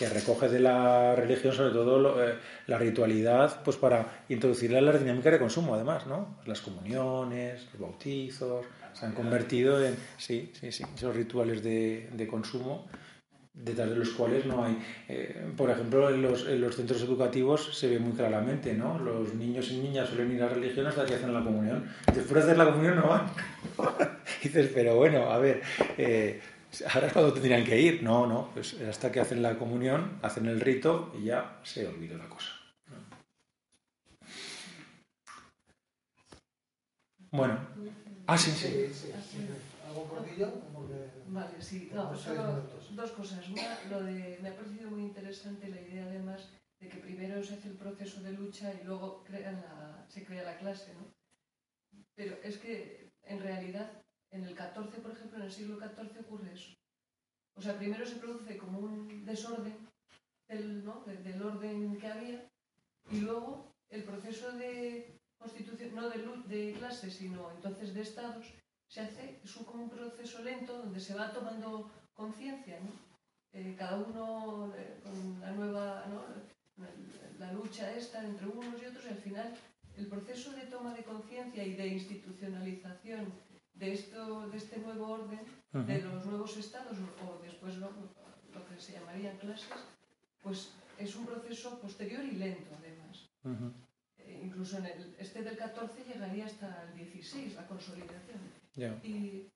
que recoge de la religión sobre todo eh, la ritualidad pues para introducirla en la dinámica de consumo además, ¿no? Las comuniones, los bautizos, se han convertido en, sí, sí, sí, esos rituales de, de consumo detrás de los cuales no hay. Eh, por ejemplo, en los, en los centros educativos se ve muy claramente, ¿no? Los niños y niñas suelen ir a religión hasta que hacen la comunión. Después de hacer la comunión no van. <laughs> Dices, pero bueno, a ver, eh, <laughs> ahora es cuando tendrían que ir. No, no, pues hasta que hacen la comunión, hacen el rito y ya se olvidó la cosa. ¿no? Bueno, ah, sí, sí. ¿Algo cortillo? Vale, sí, no, solo dos cosas. Una, lo de, me ha parecido muy interesante la idea además de que primero se hace el proceso de lucha y luego crean la, se crea la clase, ¿no? Pero es que en realidad en el 14, por ejemplo, en el siglo XIV ocurre eso. O sea, primero se produce como un desorden del, ¿no? de- del orden que había y luego el proceso de constitución, no de, lu- de clases, sino entonces de estados, se hace, es un, como un proceso lento donde se va tomando conciencia, ¿no? Eh, cada uno eh, con la nueva, ¿no? la lucha esta entre unos y otros, y al final el proceso de toma de conciencia y de institucionalización de, esto, de este nuevo orden, de los nuevos estados, o después ¿no? lo que se llamarían clases, pues es un proceso posterior y lento además. Eh, incluso en el, este del 14 llegaría hasta el 16, la consolidación. Y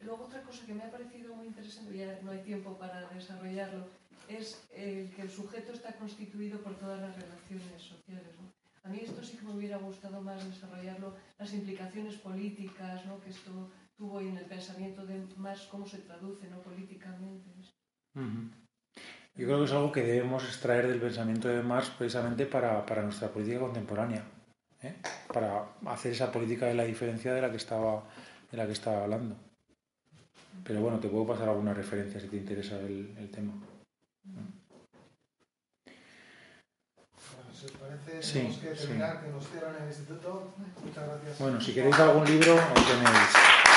luego otra cosa que me ha parecido muy interesante, ya no hay tiempo para desarrollarlo, es el que el sujeto está constituido por todas las relaciones sociales. ¿no? A mí esto sí que me hubiera gustado más desarrollarlo, las implicaciones políticas ¿no? que esto tuvo en el pensamiento de más cómo se traduce ¿no? políticamente. Yo creo que es algo que debemos extraer del pensamiento de Marx precisamente para, para nuestra política contemporánea, ¿eh? para hacer esa política de la diferencia de la que estaba, de la que estaba hablando. Pero bueno, te puedo pasar alguna referencia si te interesa el, el tema. Si os parece, Sí, tenemos que sí. terminar, que nos cierran el instituto. Muchas gracias. Bueno, si queréis algún libro, ahí tenéis.